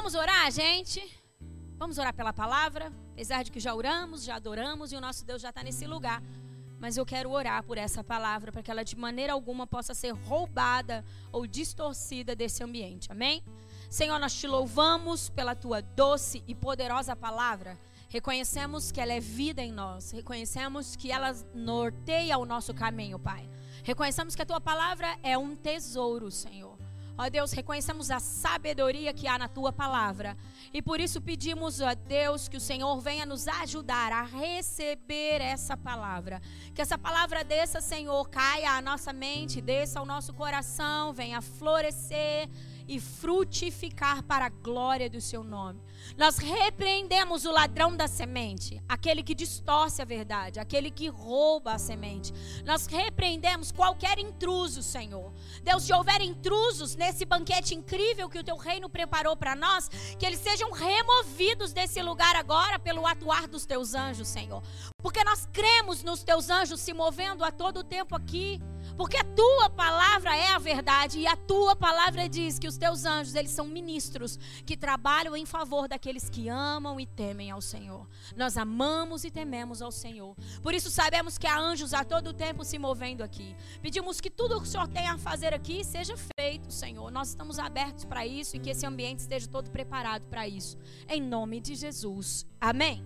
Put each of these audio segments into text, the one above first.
Vamos orar, gente? Vamos orar pela palavra? Apesar de que já oramos, já adoramos e o nosso Deus já está nesse lugar. Mas eu quero orar por essa palavra para que ela de maneira alguma possa ser roubada ou distorcida desse ambiente. Amém? Senhor, nós te louvamos pela tua doce e poderosa palavra. Reconhecemos que ela é vida em nós. Reconhecemos que ela norteia o nosso caminho, Pai. Reconhecemos que a tua palavra é um tesouro, Senhor. Ó Deus, reconhecemos a sabedoria que há na tua palavra. E por isso pedimos a Deus que o Senhor venha nos ajudar a receber essa palavra. Que essa palavra desça, Senhor, caia à nossa mente, desça ao nosso coração, venha florescer e frutificar para a glória do seu nome. Nós repreendemos o ladrão da semente, aquele que distorce a verdade, aquele que rouba a semente. Nós repreendemos qualquer intruso, Senhor. Deus, se houver intrusos nesse banquete incrível que o teu reino preparou para nós, que eles sejam removidos desse lugar agora pelo atuar dos teus anjos, Senhor. Porque nós cremos nos teus anjos se movendo a todo tempo aqui. Porque a tua palavra é a verdade e a tua palavra diz que os teus anjos, eles são ministros que trabalham em favor daqueles que amam e temem ao Senhor. Nós amamos e tememos ao Senhor. Por isso sabemos que há anjos a todo tempo se movendo aqui. Pedimos que tudo o que o Senhor tem a fazer aqui seja feito, Senhor. Nós estamos abertos para isso e que esse ambiente esteja todo preparado para isso. Em nome de Jesus. Amém.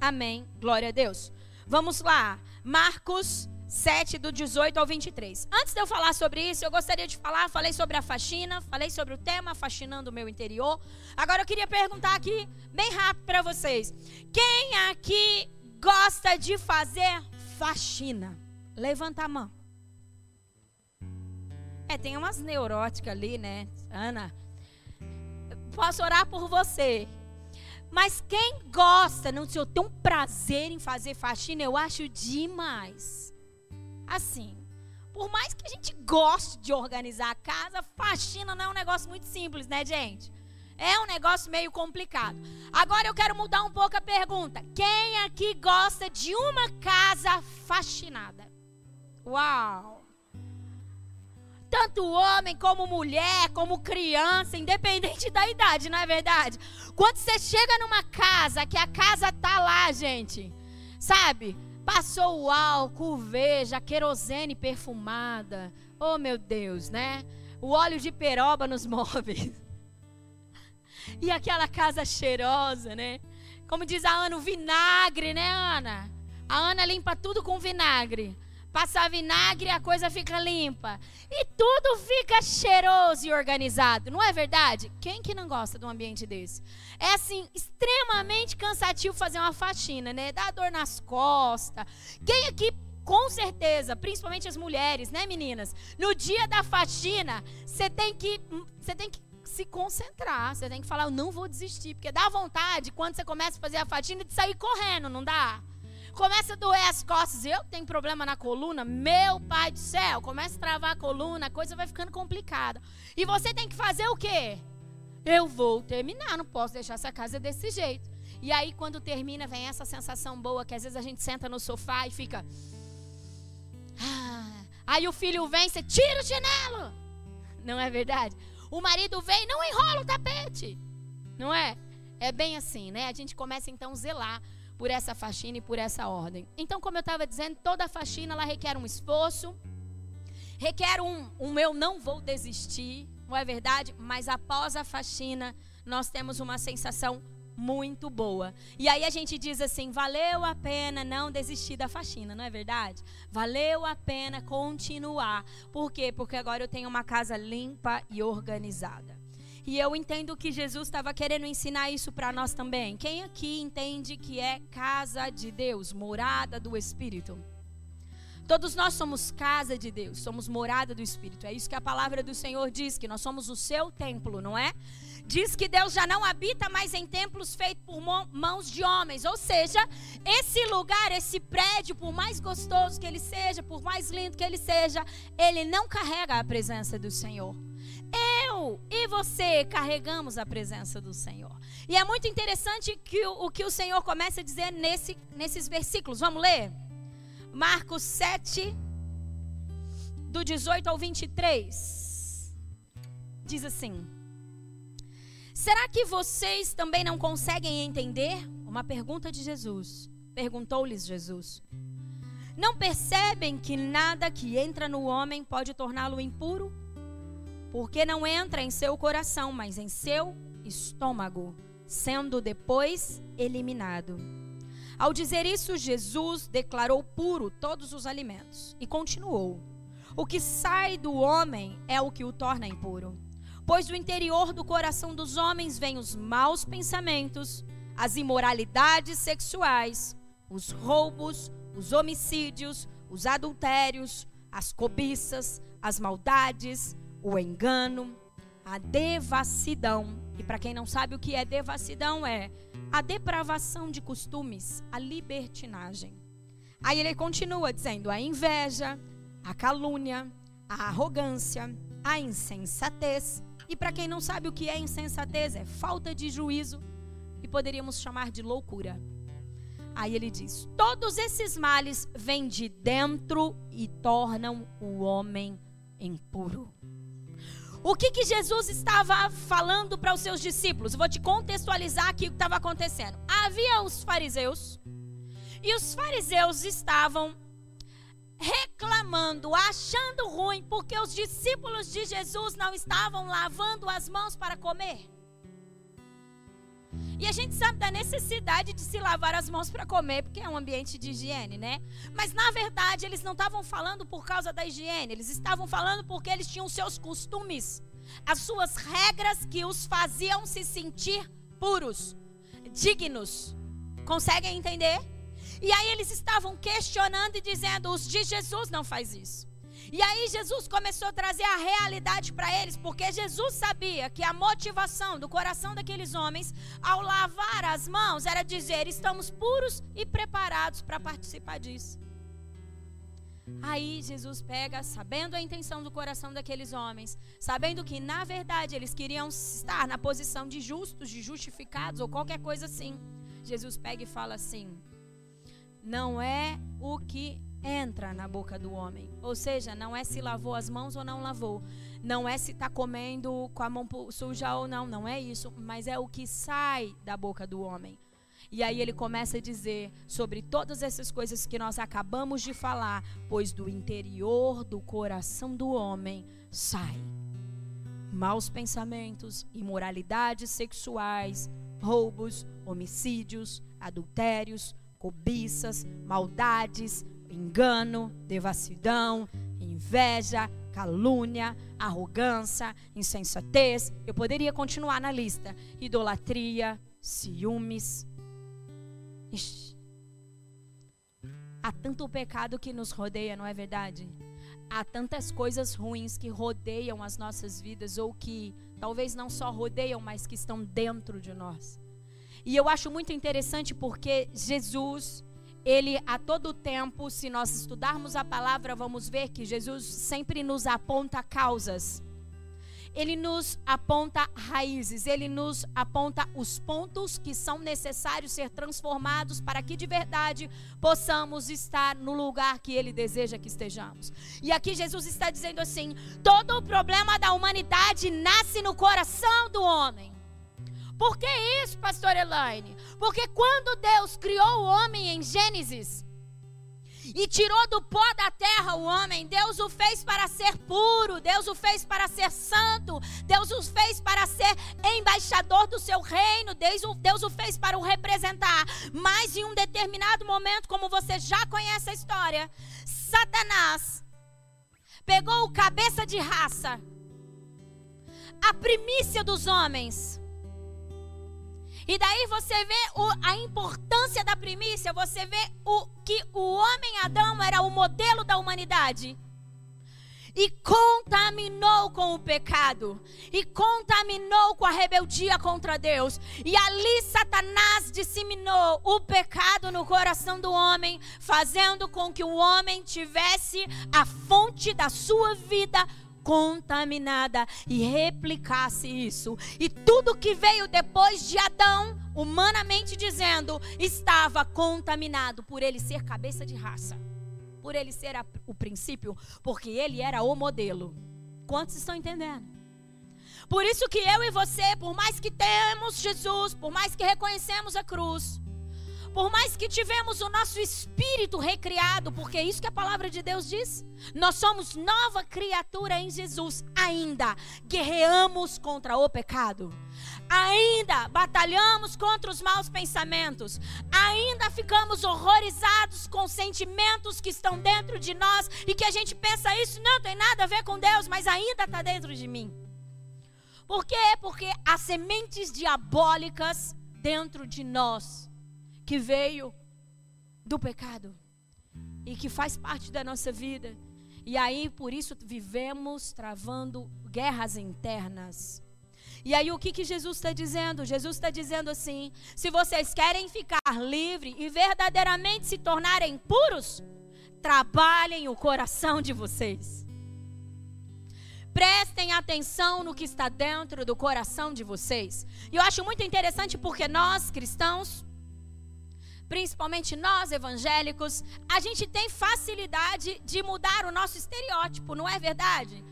Amém. Glória a Deus. Vamos lá. Marcos 7, do 18 ao 23. Antes de eu falar sobre isso, eu gostaria de falar, falei sobre a faxina, falei sobre o tema faxinando o meu interior. Agora eu queria perguntar aqui, bem rápido para vocês. Quem aqui gosta de fazer faxina? Levanta a mão. É, tem umas neuróticas ali, né? Ana, posso orar por você. Mas quem gosta, não sei, eu tenho um prazer em fazer faxina, eu acho demais assim. Por mais que a gente goste de organizar a casa, faxina não é um negócio muito simples, né, gente? É um negócio meio complicado. Agora eu quero mudar um pouco a pergunta. Quem aqui gosta de uma casa faxinada? Uau! Tanto homem como mulher, como criança, independente da idade, não é verdade? Quando você chega numa casa, que a casa tá lá, gente, sabe? Passou o álcool, veja, querosene perfumada. Oh, meu Deus, né? O óleo de peroba nos móveis. E aquela casa cheirosa, né? Como diz a Ana, o vinagre, né, Ana? A Ana limpa tudo com vinagre. Passar vinagre, a coisa fica limpa. E tudo fica cheiroso e organizado. Não é verdade? Quem que não gosta de um ambiente desse? É assim, extremamente cansativo fazer uma faxina, né? Dá dor nas costas. Quem aqui com certeza, principalmente as mulheres, né, meninas? No dia da faxina, você tem que você tem que se concentrar, você tem que falar, eu não vou desistir, porque dá vontade quando você começa a fazer a faxina de sair correndo, não dá? Começa a doer as costas. Eu tenho problema na coluna. Meu pai do céu. Começa a travar a coluna. A coisa vai ficando complicada. E você tem que fazer o quê? Eu vou terminar. Não posso deixar essa casa desse jeito. E aí, quando termina, vem essa sensação boa que às vezes a gente senta no sofá e fica. Ah. Aí o filho vem, você tira o chinelo. Não é verdade? O marido vem, não enrola o tapete. Não é? É bem assim, né? A gente começa então a zelar por essa faxina e por essa ordem. Então, como eu estava dizendo, toda faxina ela requer um esforço, requer um, um eu não vou desistir, não é verdade? Mas após a faxina, nós temos uma sensação muito boa. E aí a gente diz assim: valeu a pena não desistir da faxina, não é verdade? Valeu a pena continuar. Por quê? Porque agora eu tenho uma casa limpa e organizada. E eu entendo que Jesus estava querendo ensinar isso para nós também. Quem aqui entende que é casa de Deus, morada do Espírito? Todos nós somos casa de Deus, somos morada do Espírito. É isso que a palavra do Senhor diz, que nós somos o seu templo, não é? Diz que Deus já não habita mais em templos feitos por mãos de homens. Ou seja, esse lugar, esse prédio, por mais gostoso que ele seja, por mais lindo que ele seja, ele não carrega a presença do Senhor. Eu e você carregamos a presença do Senhor. E é muito interessante que o, o que o Senhor começa a dizer nesse, nesses versículos. Vamos ler? Marcos 7, do 18 ao 23. Diz assim: Será que vocês também não conseguem entender? Uma pergunta de Jesus. Perguntou-lhes Jesus. Não percebem que nada que entra no homem pode torná-lo impuro? Porque não entra em seu coração, mas em seu estômago, sendo depois eliminado. Ao dizer isso, Jesus declarou puro todos os alimentos e continuou: O que sai do homem é o que o torna impuro. Pois do interior do coração dos homens vêm os maus pensamentos, as imoralidades sexuais, os roubos, os homicídios, os adultérios, as cobiças, as maldades, o engano, a devassidão. E para quem não sabe o que é devassidão, é a depravação de costumes, a libertinagem. Aí ele continua dizendo: a inveja, a calúnia, a arrogância, a insensatez. E para quem não sabe o que é insensatez, é falta de juízo e poderíamos chamar de loucura. Aí ele diz: todos esses males vêm de dentro e tornam o homem impuro. O que, que Jesus estava falando para os seus discípulos? vou te contextualizar aqui o que estava acontecendo. Havia os fariseus, e os fariseus estavam reclamando, achando ruim, porque os discípulos de Jesus não estavam lavando as mãos para comer. E a gente sabe da necessidade de se lavar as mãos para comer, porque é um ambiente de higiene, né? Mas na verdade, eles não estavam falando por causa da higiene, eles estavam falando porque eles tinham seus costumes, as suas regras que os faziam se sentir puros, dignos. Conseguem entender? E aí eles estavam questionando e dizendo: os de Jesus não faz isso. E aí Jesus começou a trazer a realidade para eles, porque Jesus sabia que a motivação do coração daqueles homens ao lavar as mãos era dizer: estamos puros e preparados para participar disso. Aí Jesus pega, sabendo a intenção do coração daqueles homens, sabendo que na verdade eles queriam estar na posição de justos, de justificados ou qualquer coisa assim. Jesus pega e fala assim: Não é o que entra na boca do homem. Ou seja, não é se lavou as mãos ou não lavou. Não é se está comendo com a mão suja ou não. Não é isso. Mas é o que sai da boca do homem. E aí ele começa a dizer sobre todas essas coisas que nós acabamos de falar, pois do interior do coração do homem sai maus pensamentos, imoralidades sexuais, roubos, homicídios, adultérios, cobiças, maldades, engano, devassidão, inveja, calúnia, arrogância, insensatez. Eu poderia continuar na lista. Idolatria, ciúmes. Ixi. Há tanto pecado que nos rodeia, não é verdade? Há tantas coisas ruins que rodeiam as nossas vidas, ou que talvez não só rodeiam, mas que estão dentro de nós. E eu acho muito interessante porque Jesus, ele a todo tempo, se nós estudarmos a palavra, vamos ver que Jesus sempre nos aponta causas. Ele nos aponta raízes, ele nos aponta os pontos que são necessários ser transformados para que de verdade possamos estar no lugar que ele deseja que estejamos. E aqui Jesus está dizendo assim: todo o problema da humanidade nasce no coração do homem. Por que isso, pastor Elaine? Porque quando Deus criou o homem em Gênesis e tirou do pó da terra o homem, Deus o fez para ser puro, Deus o fez para ser santo, Deus o fez para ser embaixador do seu reino, Deus o, Deus o fez para o representar. Mas em um determinado momento, como você já conhece a história, Satanás pegou o cabeça de raça, a primícia dos homens e daí você vê o, a importância da primícia, você vê o que o homem Adão era o modelo da humanidade. E contaminou com o pecado, e contaminou com a rebeldia contra Deus. E ali Satanás disseminou o pecado no coração do homem, fazendo com que o homem tivesse a fonte da sua vida contaminada e replicasse isso. E tudo que veio depois de Adão, humanamente dizendo, estava contaminado por ele ser cabeça de raça, por ele ser a, o princípio, porque ele era o modelo. Quantos estão entendendo? Por isso que eu e você, por mais que temos Jesus, por mais que reconhecemos a cruz, por mais que tivemos o nosso espírito recriado, porque é isso que a palavra de Deus diz, nós somos nova criatura em Jesus, ainda guerreamos contra o pecado. Ainda batalhamos contra os maus pensamentos, ainda ficamos horrorizados com sentimentos que estão dentro de nós e que a gente pensa isso não tem nada a ver com Deus, mas ainda está dentro de mim. Por quê? Porque há sementes diabólicas dentro de nós que veio do pecado e que faz parte da nossa vida. E aí, por isso, vivemos travando guerras internas. E aí, o que, que Jesus está dizendo? Jesus está dizendo assim: se vocês querem ficar livres e verdadeiramente se tornarem puros, trabalhem o coração de vocês. Prestem atenção no que está dentro do coração de vocês. E eu acho muito interessante porque nós, cristãos, principalmente nós evangélicos, a gente tem facilidade de mudar o nosso estereótipo, não é verdade?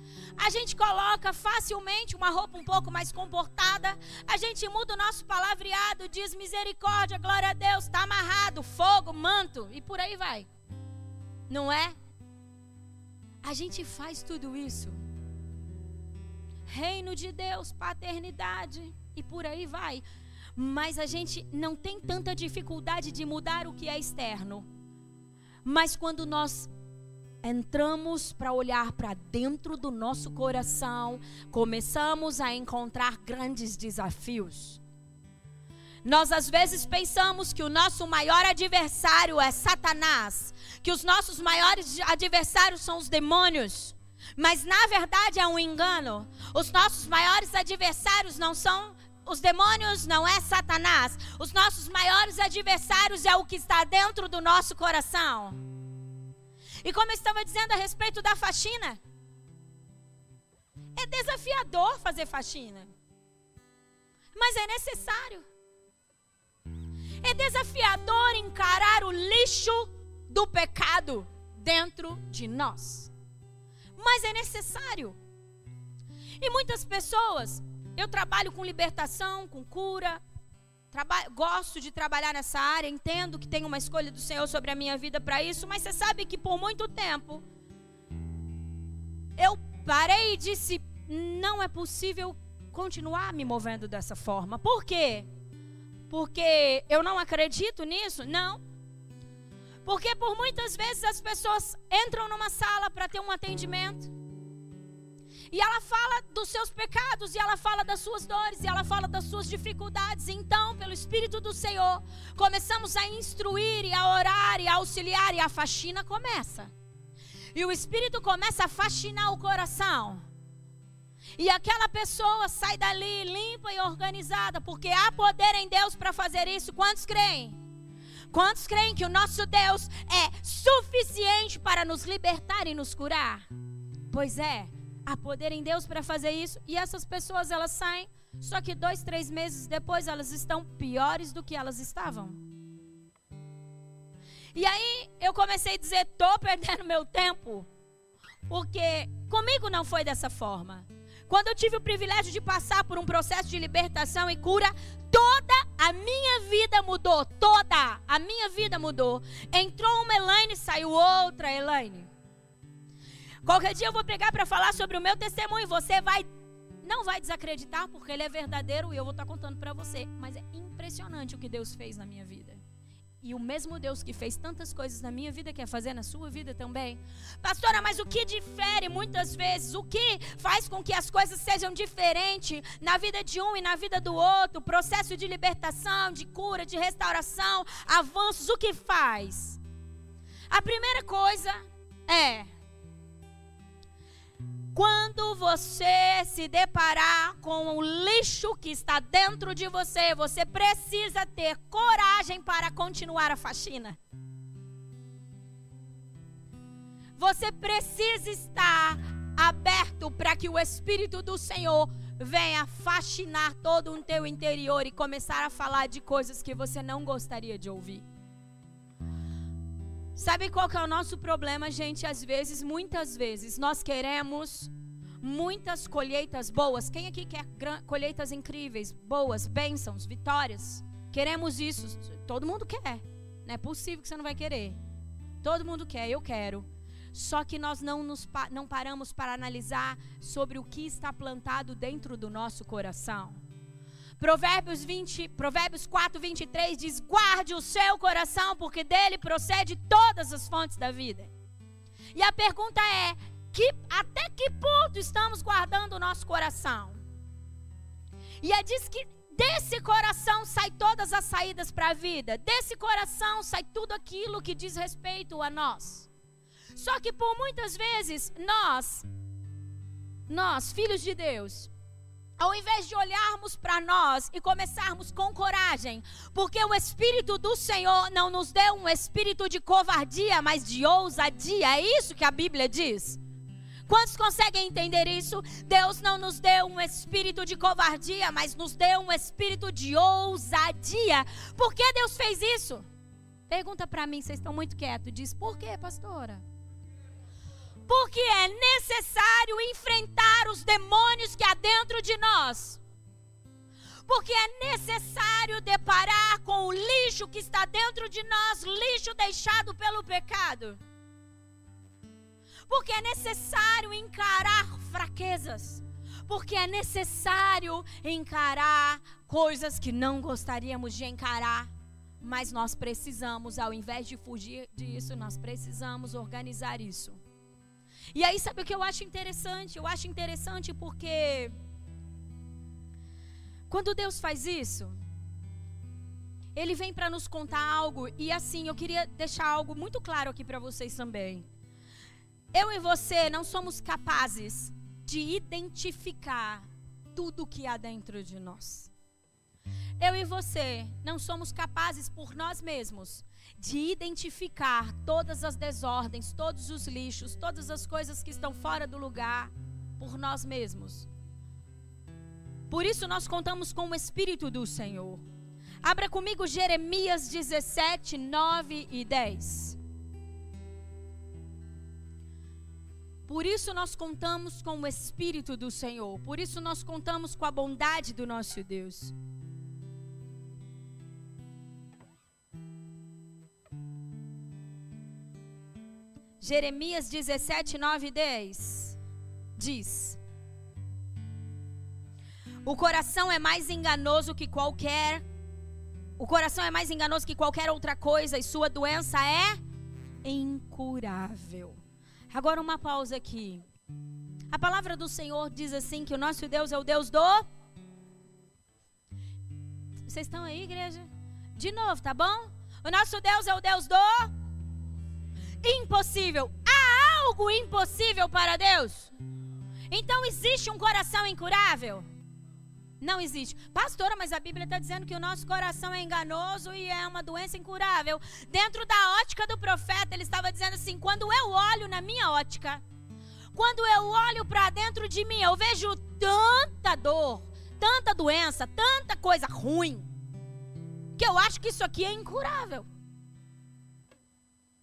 A gente coloca facilmente uma roupa um pouco mais comportada, a gente muda o nosso palavreado, diz misericórdia, glória a Deus, está amarrado, fogo, manto e por aí vai. Não é? A gente faz tudo isso. Reino de Deus, paternidade e por aí vai mas a gente não tem tanta dificuldade de mudar o que é externo. Mas quando nós entramos para olhar para dentro do nosso coração, começamos a encontrar grandes desafios. Nós às vezes pensamos que o nosso maior adversário é Satanás, que os nossos maiores adversários são os demônios. Mas na verdade é um engano. Os nossos maiores adversários não são os demônios não é Satanás. Os nossos maiores adversários é o que está dentro do nosso coração. E como eu estava dizendo a respeito da faxina, é desafiador fazer faxina. Mas é necessário. É desafiador encarar o lixo do pecado dentro de nós. Mas é necessário. E muitas pessoas eu trabalho com libertação, com cura. Gosto de trabalhar nessa área, entendo que tem uma escolha do Senhor sobre a minha vida para isso, mas você sabe que por muito tempo eu parei e disse: não é possível continuar me movendo dessa forma. Por quê? Porque eu não acredito nisso? Não. Porque por muitas vezes as pessoas entram numa sala para ter um atendimento e ela fala dos seus pecados, e ela fala das suas dores, e ela fala das suas dificuldades. Então, pelo Espírito do Senhor, começamos a instruir, e a orar, e a auxiliar, e a faxina começa. E o Espírito começa a faxinar o coração. E aquela pessoa sai dali limpa e organizada, porque há poder em Deus para fazer isso. Quantos creem? Quantos creem que o nosso Deus é suficiente para nos libertar e nos curar? Pois é. Há poder em Deus para fazer isso. E essas pessoas elas saem, só que dois, três meses depois elas estão piores do que elas estavam. E aí eu comecei a dizer: estou perdendo meu tempo, porque comigo não foi dessa forma. Quando eu tive o privilégio de passar por um processo de libertação e cura, toda a minha vida mudou. Toda a minha vida mudou. Entrou uma Elaine, saiu outra Elaine. Qualquer dia eu vou pegar para falar sobre o meu testemunho. Você vai não vai desacreditar porque ele é verdadeiro e eu vou estar tá contando para você. Mas é impressionante o que Deus fez na minha vida. E o mesmo Deus que fez tantas coisas na minha vida quer fazer na sua vida também. Pastora, mas o que difere muitas vezes? O que faz com que as coisas sejam diferentes na vida de um e na vida do outro? Processo de libertação, de cura, de restauração, avanços, o que faz? A primeira coisa é quando você se deparar com o lixo que está dentro de você, você precisa ter coragem para continuar a faxina. Você precisa estar aberto para que o Espírito do Senhor venha faxinar todo o teu interior e começar a falar de coisas que você não gostaria de ouvir. Sabe qual que é o nosso problema, gente? Às vezes, muitas vezes, nós queremos muitas colheitas boas. Quem aqui quer colheitas incríveis, boas, bênçãos, vitórias? Queremos isso. Todo mundo quer. Não é possível que você não vai querer. Todo mundo quer, eu quero. Só que nós não, nos, não paramos para analisar sobre o que está plantado dentro do nosso coração. Provérbios, 20, Provérbios 4, 23 diz: Guarde o seu coração, porque dele procede todas as fontes da vida. E a pergunta é: que, até que ponto estamos guardando o nosso coração? E é diz que desse coração sai todas as saídas para a vida, desse coração sai tudo aquilo que diz respeito a nós. Só que por muitas vezes nós, nós, filhos de Deus, ao invés de olharmos para nós e começarmos com coragem, porque o Espírito do Senhor não nos deu um espírito de covardia, mas de ousadia, é isso que a Bíblia diz. Quantos conseguem entender isso? Deus não nos deu um espírito de covardia, mas nos deu um espírito de ousadia. Por que Deus fez isso? Pergunta para mim, vocês estão muito quietos. Diz, por quê, pastora? Porque é necessário enfrentar os demônios que há dentro de nós. Porque é necessário deparar com o lixo que está dentro de nós, lixo deixado pelo pecado. Porque é necessário encarar fraquezas. Porque é necessário encarar coisas que não gostaríamos de encarar. Mas nós precisamos, ao invés de fugir disso, nós precisamos organizar isso. E aí, sabe o que eu acho interessante? Eu acho interessante porque quando Deus faz isso, Ele vem para nos contar algo, e assim, eu queria deixar algo muito claro aqui para vocês também. Eu e você não somos capazes de identificar tudo que há dentro de nós. Eu e você não somos capazes por nós mesmos de identificar todas as desordens, todos os lixos, todas as coisas que estão fora do lugar por nós mesmos. Por isso nós contamos com o Espírito do Senhor. Abra comigo Jeremias 17, 9 e 10. Por isso nós contamos com o Espírito do Senhor. Por isso nós contamos com a bondade do nosso Deus. Jeremias 17, 9 e 10 diz: O coração é mais enganoso que qualquer o coração é mais enganoso que qualquer outra coisa e sua doença é incurável. Agora uma pausa aqui. A palavra do Senhor diz assim que o nosso Deus é o Deus do Vocês estão aí, igreja? De novo, tá bom? O nosso Deus é o Deus do impossível. Há algo impossível para Deus? Então existe um coração incurável? Não existe. Pastora, mas a Bíblia está dizendo que o nosso coração é enganoso e é uma doença incurável. Dentro da ótica do profeta, ele estava dizendo assim: quando eu olho na minha ótica, quando eu olho para dentro de mim, eu vejo tanta dor, tanta doença, tanta coisa ruim, que eu acho que isso aqui é incurável.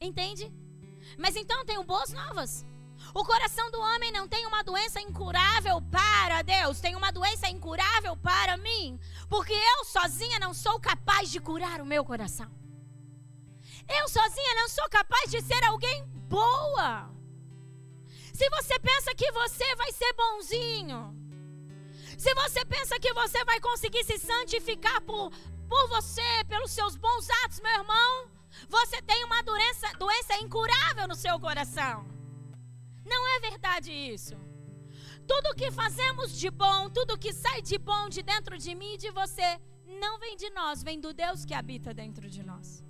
Entende? Mas então tenho boas novas. O coração do homem não tem uma doença incurável para Deus, tem uma doença incurável para mim, porque eu sozinha não sou capaz de curar o meu coração. Eu sozinha não sou capaz de ser alguém boa. Se você pensa que você vai ser bonzinho, se você pensa que você vai conseguir se santificar por, por você, pelos seus bons atos, meu irmão, você tem uma doença, doença incurável no seu coração. Não é verdade isso. Tudo que fazemos de bom, tudo que sai de bom de dentro de mim e de você, não vem de nós, vem do Deus que habita dentro de nós.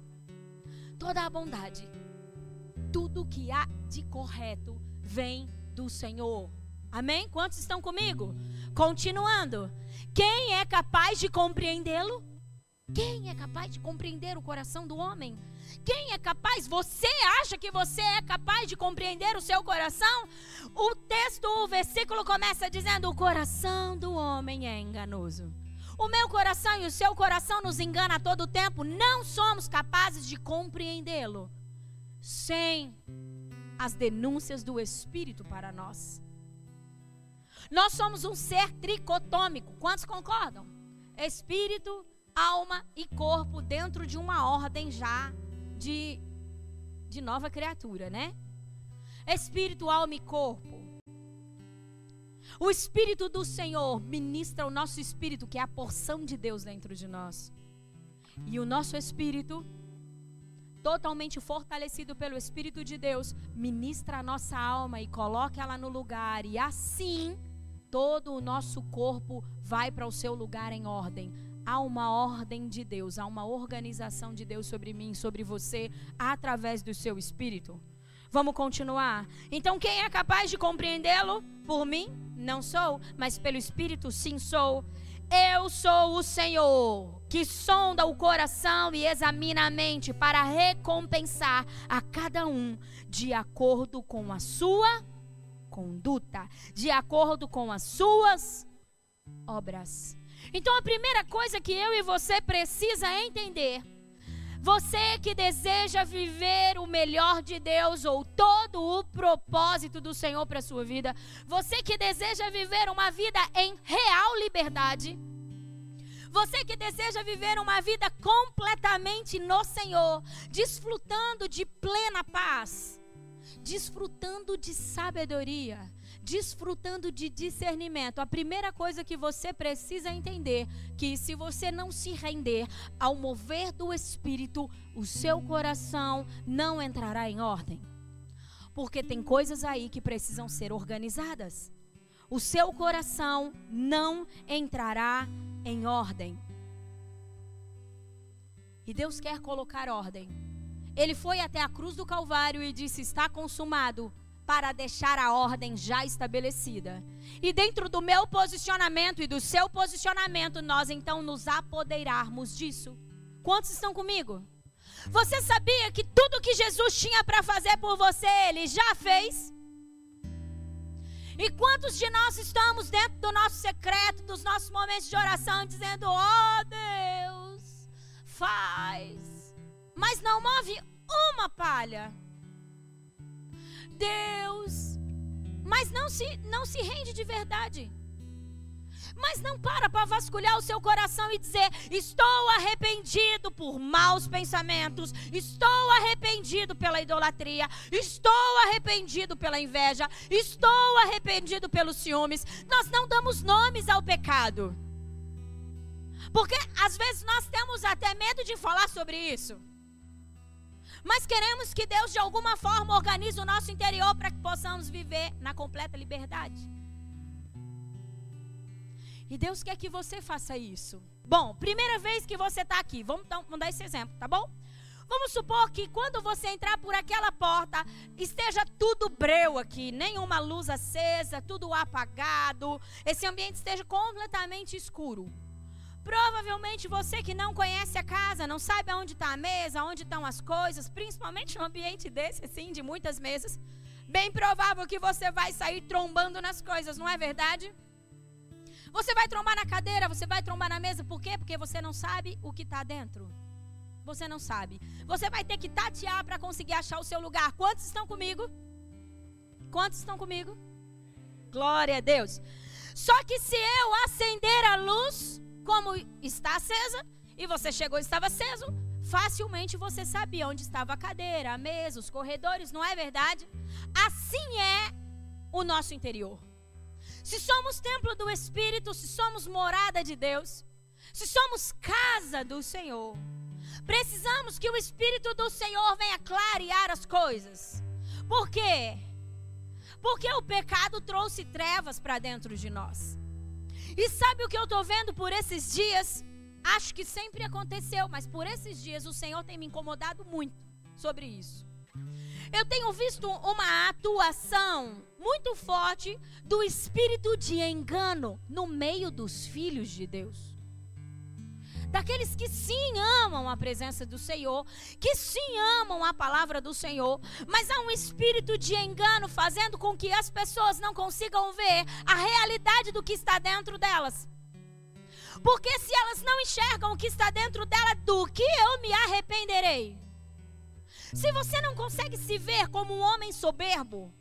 Toda a bondade, tudo que há de correto, vem do Senhor. Amém? Quantos estão comigo? Continuando. Quem é capaz de compreendê-lo? Quem é capaz de compreender o coração do homem? Quem é capaz? Você acha que você é capaz de compreender o seu coração? O texto, o versículo começa dizendo: O coração do homem é enganoso. O meu coração e o seu coração nos engana a todo tempo. Não somos capazes de compreendê-lo sem as denúncias do Espírito para nós. Nós somos um ser tricotômico. Quantos concordam? Espírito, alma e corpo dentro de uma ordem já de, de nova criatura, né? Espírito, alma e corpo. O Espírito do Senhor ministra o nosso espírito, que é a porção de Deus dentro de nós. E o nosso espírito, totalmente fortalecido pelo Espírito de Deus, ministra a nossa alma e coloca ela no lugar. E assim, todo o nosso corpo vai para o seu lugar em ordem. Há uma ordem de Deus, há uma organização de Deus sobre mim, sobre você, através do seu espírito. Vamos continuar? Então, quem é capaz de compreendê-lo? Por mim? Não sou, mas pelo Espírito, sim sou. Eu sou o Senhor, que sonda o coração e examina a mente para recompensar a cada um de acordo com a sua conduta, de acordo com as suas obras. Então a primeira coisa que eu e você precisa entender, você que deseja viver o melhor de Deus ou todo o propósito do Senhor para sua vida, você que deseja viver uma vida em real liberdade, você que deseja viver uma vida completamente no Senhor, desfrutando de plena paz, desfrutando de sabedoria, desfrutando de discernimento. A primeira coisa que você precisa entender que se você não se render ao mover do espírito, o seu coração não entrará em ordem. Porque tem coisas aí que precisam ser organizadas. O seu coração não entrará em ordem. E Deus quer colocar ordem. Ele foi até a cruz do Calvário e disse: Está consumado para deixar a ordem já estabelecida. E dentro do meu posicionamento e do seu posicionamento, nós então nos apoderarmos disso. Quantos estão comigo? Você sabia que tudo que Jesus tinha para fazer por você, ele já fez? E quantos de nós estamos dentro do nosso secreto, dos nossos momentos de oração, dizendo: Oh Deus, faz, mas não move uma palha. Deus, mas não se, não se rende de verdade. Mas não para para vasculhar o seu coração e dizer: Estou arrependido por maus pensamentos, estou arrependido pela idolatria, estou arrependido pela inveja, estou arrependido pelos ciúmes. Nós não damos nomes ao pecado. Porque às vezes nós temos até medo de falar sobre isso. Mas queremos que Deus de alguma forma organize o nosso interior para que possamos viver na completa liberdade. E Deus quer que você faça isso. Bom, primeira vez que você está aqui, vamos, vamos dar esse exemplo, tá bom? Vamos supor que quando você entrar por aquela porta, esteja tudo breu aqui, nenhuma luz acesa, tudo apagado, esse ambiente esteja completamente escuro. Provavelmente você que não conhece a casa, não sabe aonde está a mesa, onde estão as coisas, principalmente um ambiente desse, assim, de muitas mesas, bem provável que você vai sair trombando nas coisas, não é verdade? Você vai trombar na cadeira, você vai trombar na mesa, por quê? Porque você não sabe o que está dentro. Você não sabe. Você vai ter que tatear para conseguir achar o seu lugar. Quantos estão comigo? Quantos estão comigo? Glória a Deus. Só que se eu acender a luz, como está acesa, e você chegou e estava aceso, facilmente você sabia onde estava a cadeira, a mesa, os corredores, não é verdade? Assim é o nosso interior. Se somos templo do Espírito, se somos morada de Deus, se somos casa do Senhor, precisamos que o Espírito do Senhor venha clarear as coisas. Por quê? Porque o pecado trouxe trevas para dentro de nós. E sabe o que eu estou vendo por esses dias? Acho que sempre aconteceu, mas por esses dias o Senhor tem me incomodado muito sobre isso. Eu tenho visto uma atuação muito forte do espírito de engano no meio dos filhos de Deus daqueles que sim amam a presença do Senhor, que sim amam a palavra do Senhor, mas há um espírito de engano fazendo com que as pessoas não consigam ver a realidade do que está dentro delas. Porque se elas não enxergam o que está dentro dela, do que eu me arrependerei? Se você não consegue se ver como um homem soberbo,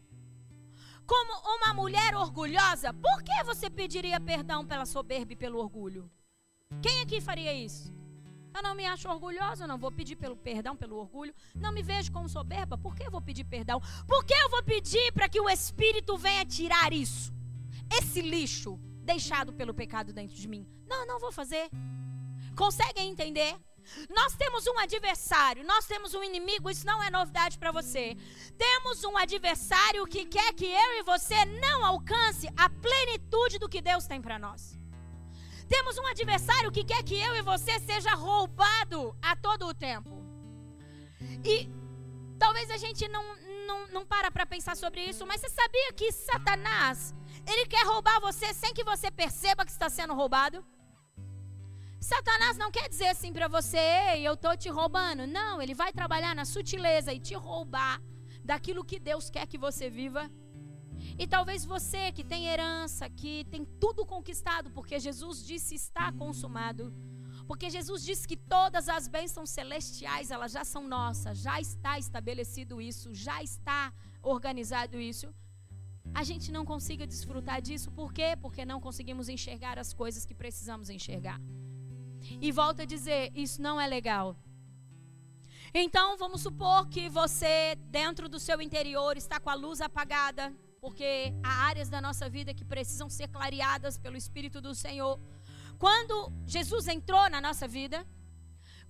como uma mulher orgulhosa, por que você pediria perdão pela soberba e pelo orgulho? Quem aqui faria isso? Eu não me acho orgulhosa, não vou pedir pelo perdão, pelo orgulho. Não me vejo como soberba, por que eu vou pedir perdão? Por que eu vou pedir para que o Espírito venha tirar isso? Esse lixo deixado pelo pecado dentro de mim. Não, não vou fazer. Conseguem entender? Nós temos um adversário, nós temos um inimigo, isso não é novidade para você. Temos um adversário que quer que eu e você não alcance a plenitude do que Deus tem para nós. Temos um adversário que quer que eu e você seja roubado a todo o tempo. E talvez a gente não, não, não para para pensar sobre isso, mas você sabia que Satanás, ele quer roubar você sem que você perceba que está sendo roubado? Satanás não quer dizer assim para você, ei, eu tô te roubando. Não, ele vai trabalhar na sutileza e te roubar daquilo que Deus quer que você viva. E talvez você que tem herança, que tem tudo conquistado, porque Jesus disse está consumado. Porque Jesus disse que todas as bênçãos celestiais, elas já são nossas, já está estabelecido isso, já está organizado isso. A gente não consiga desfrutar disso, por quê? Porque não conseguimos enxergar as coisas que precisamos enxergar. E volto a dizer, isso não é legal. Então, vamos supor que você, dentro do seu interior, está com a luz apagada, porque há áreas da nossa vida que precisam ser clareadas pelo Espírito do Senhor. Quando Jesus entrou na nossa vida,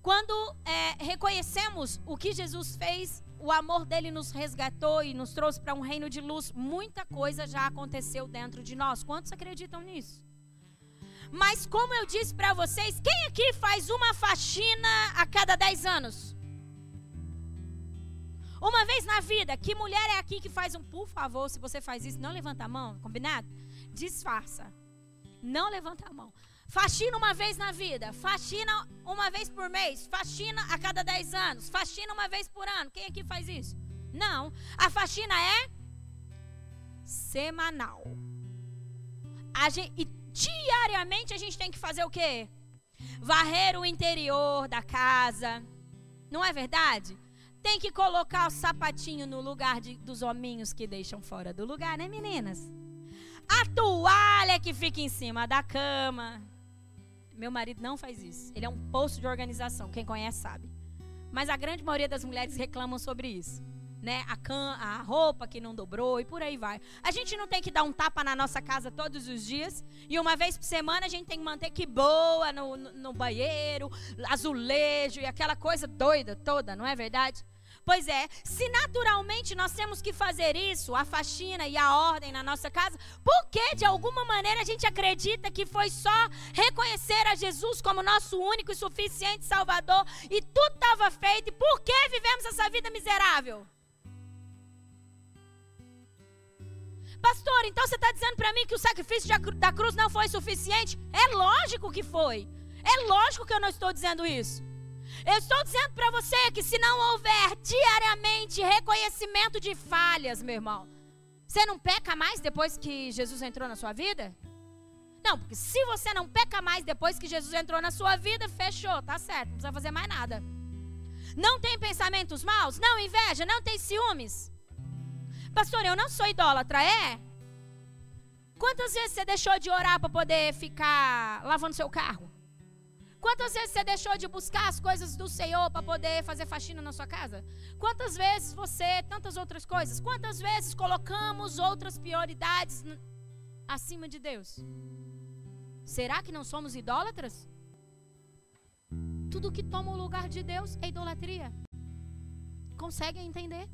quando é, reconhecemos o que Jesus fez, o amor dele nos resgatou e nos trouxe para um reino de luz, muita coisa já aconteceu dentro de nós. Quantos acreditam nisso? Mas como eu disse para vocês, quem aqui faz uma faxina a cada 10 anos? Uma vez na vida, que mulher é aqui que faz um, por favor, se você faz isso, não levanta a mão, combinado? Disfarça. Não levanta a mão. Faxina uma vez na vida, faxina uma vez por mês, faxina a cada 10 anos, faxina uma vez por ano. Quem aqui faz isso? Não. A faxina é semanal. A gente, e diariamente a gente tem que fazer o quê? Varrer o interior da casa. Não é verdade? Tem que colocar o sapatinho no lugar de, dos hominhos que deixam fora do lugar, né, meninas? A toalha que fica em cima da cama. Meu marido não faz isso. Ele é um poço de organização. Quem conhece sabe. Mas a grande maioria das mulheres reclamam sobre isso né, a, can, a roupa que não dobrou e por aí vai. A gente não tem que dar um tapa na nossa casa todos os dias e uma vez por semana a gente tem que manter que boa no, no, no banheiro, azulejo e aquela coisa doida toda, não é verdade? Pois é, se naturalmente nós temos que fazer isso, a faxina e a ordem na nossa casa, por que de alguma maneira a gente acredita que foi só reconhecer a Jesus como nosso único e suficiente Salvador e tudo estava feito? E por que vivemos essa vida miserável? Pastor, então você está dizendo para mim que o sacrifício da cruz não foi suficiente? É lógico que foi. É lógico que eu não estou dizendo isso. Eu estou dizendo para você que se não houver diariamente reconhecimento de falhas, meu irmão, você não peca mais depois que Jesus entrou na sua vida? Não, porque se você não peca mais depois que Jesus entrou na sua vida, fechou, tá certo, não precisa fazer mais nada. Não tem pensamentos maus? Não inveja? Não tem ciúmes? Pastor, eu não sou idólatra, é? Quantas vezes você deixou de orar para poder ficar lavando seu carro? Quantas vezes você deixou de buscar as coisas do Senhor para poder fazer faxina na sua casa? Quantas vezes você, tantas outras coisas, quantas vezes colocamos outras prioridades acima de Deus? Será que não somos idólatras? Tudo que toma o lugar de Deus é idolatria. Conseguem entender?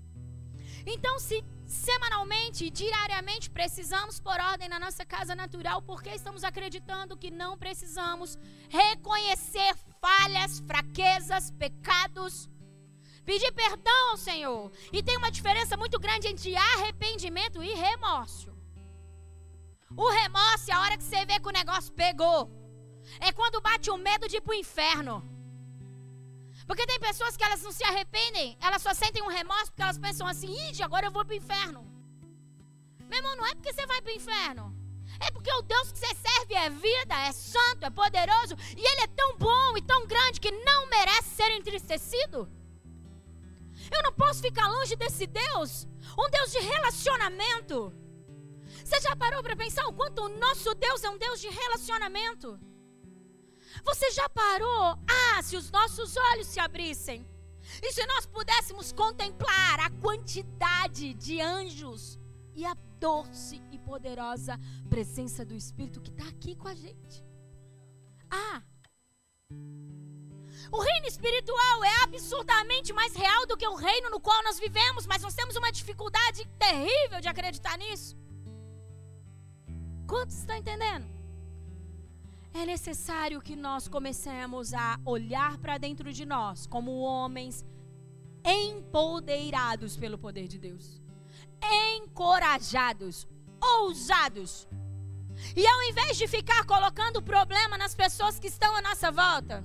Então, se semanalmente diariamente precisamos por ordem na nossa casa natural, porque estamos acreditando que não precisamos reconhecer falhas, fraquezas, pecados, pedir perdão ao Senhor. E tem uma diferença muito grande entre arrependimento e remorso. O remorso é a hora que você vê que o negócio pegou. É quando bate o medo de ir para o inferno. Porque tem pessoas que elas não se arrependem, elas só sentem um remorso porque elas pensam assim: ih, agora eu vou para o inferno. Meu irmão, não é porque você vai para o inferno. É porque o Deus que você serve é vida, é santo, é poderoso e Ele é tão bom e tão grande que não merece ser entristecido. Eu não posso ficar longe desse Deus, um Deus de relacionamento. Você já parou para pensar o quanto o nosso Deus é um Deus de relacionamento? Você já parou? Ah, se os nossos olhos se abrissem e se nós pudéssemos contemplar a quantidade de anjos e a doce e poderosa presença do Espírito que está aqui com a gente. Ah, o reino espiritual é absurdamente mais real do que o reino no qual nós vivemos, mas nós temos uma dificuldade terrível de acreditar nisso. Quantos estão entendendo? É necessário que nós comecemos a olhar para dentro de nós como homens empoderados pelo poder de Deus, encorajados, ousados. E ao invés de ficar colocando problema nas pessoas que estão à nossa volta,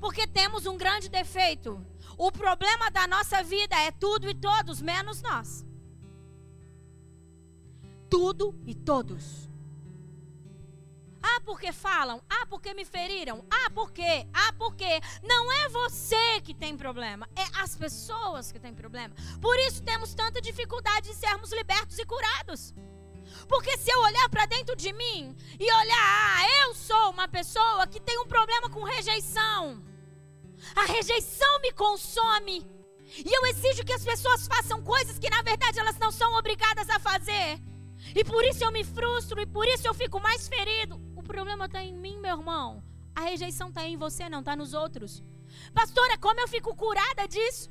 porque temos um grande defeito. O problema da nossa vida é tudo e todos, menos nós. Tudo e todos. Ah, porque falam? Ah, porque me feriram? Ah, porque? Ah, porque? Não é você que tem problema, é as pessoas que têm problema. Por isso temos tanta dificuldade de sermos libertos e curados. Porque se eu olhar para dentro de mim e olhar, ah, eu sou uma pessoa que tem um problema com rejeição. A rejeição me consome. E eu exijo que as pessoas façam coisas que na verdade elas não são obrigadas a fazer. E por isso eu me frustro e por isso eu fico mais ferido. O problema está em mim, meu irmão. A rejeição está em você, não está nos outros. Pastora, como eu fico curada disso?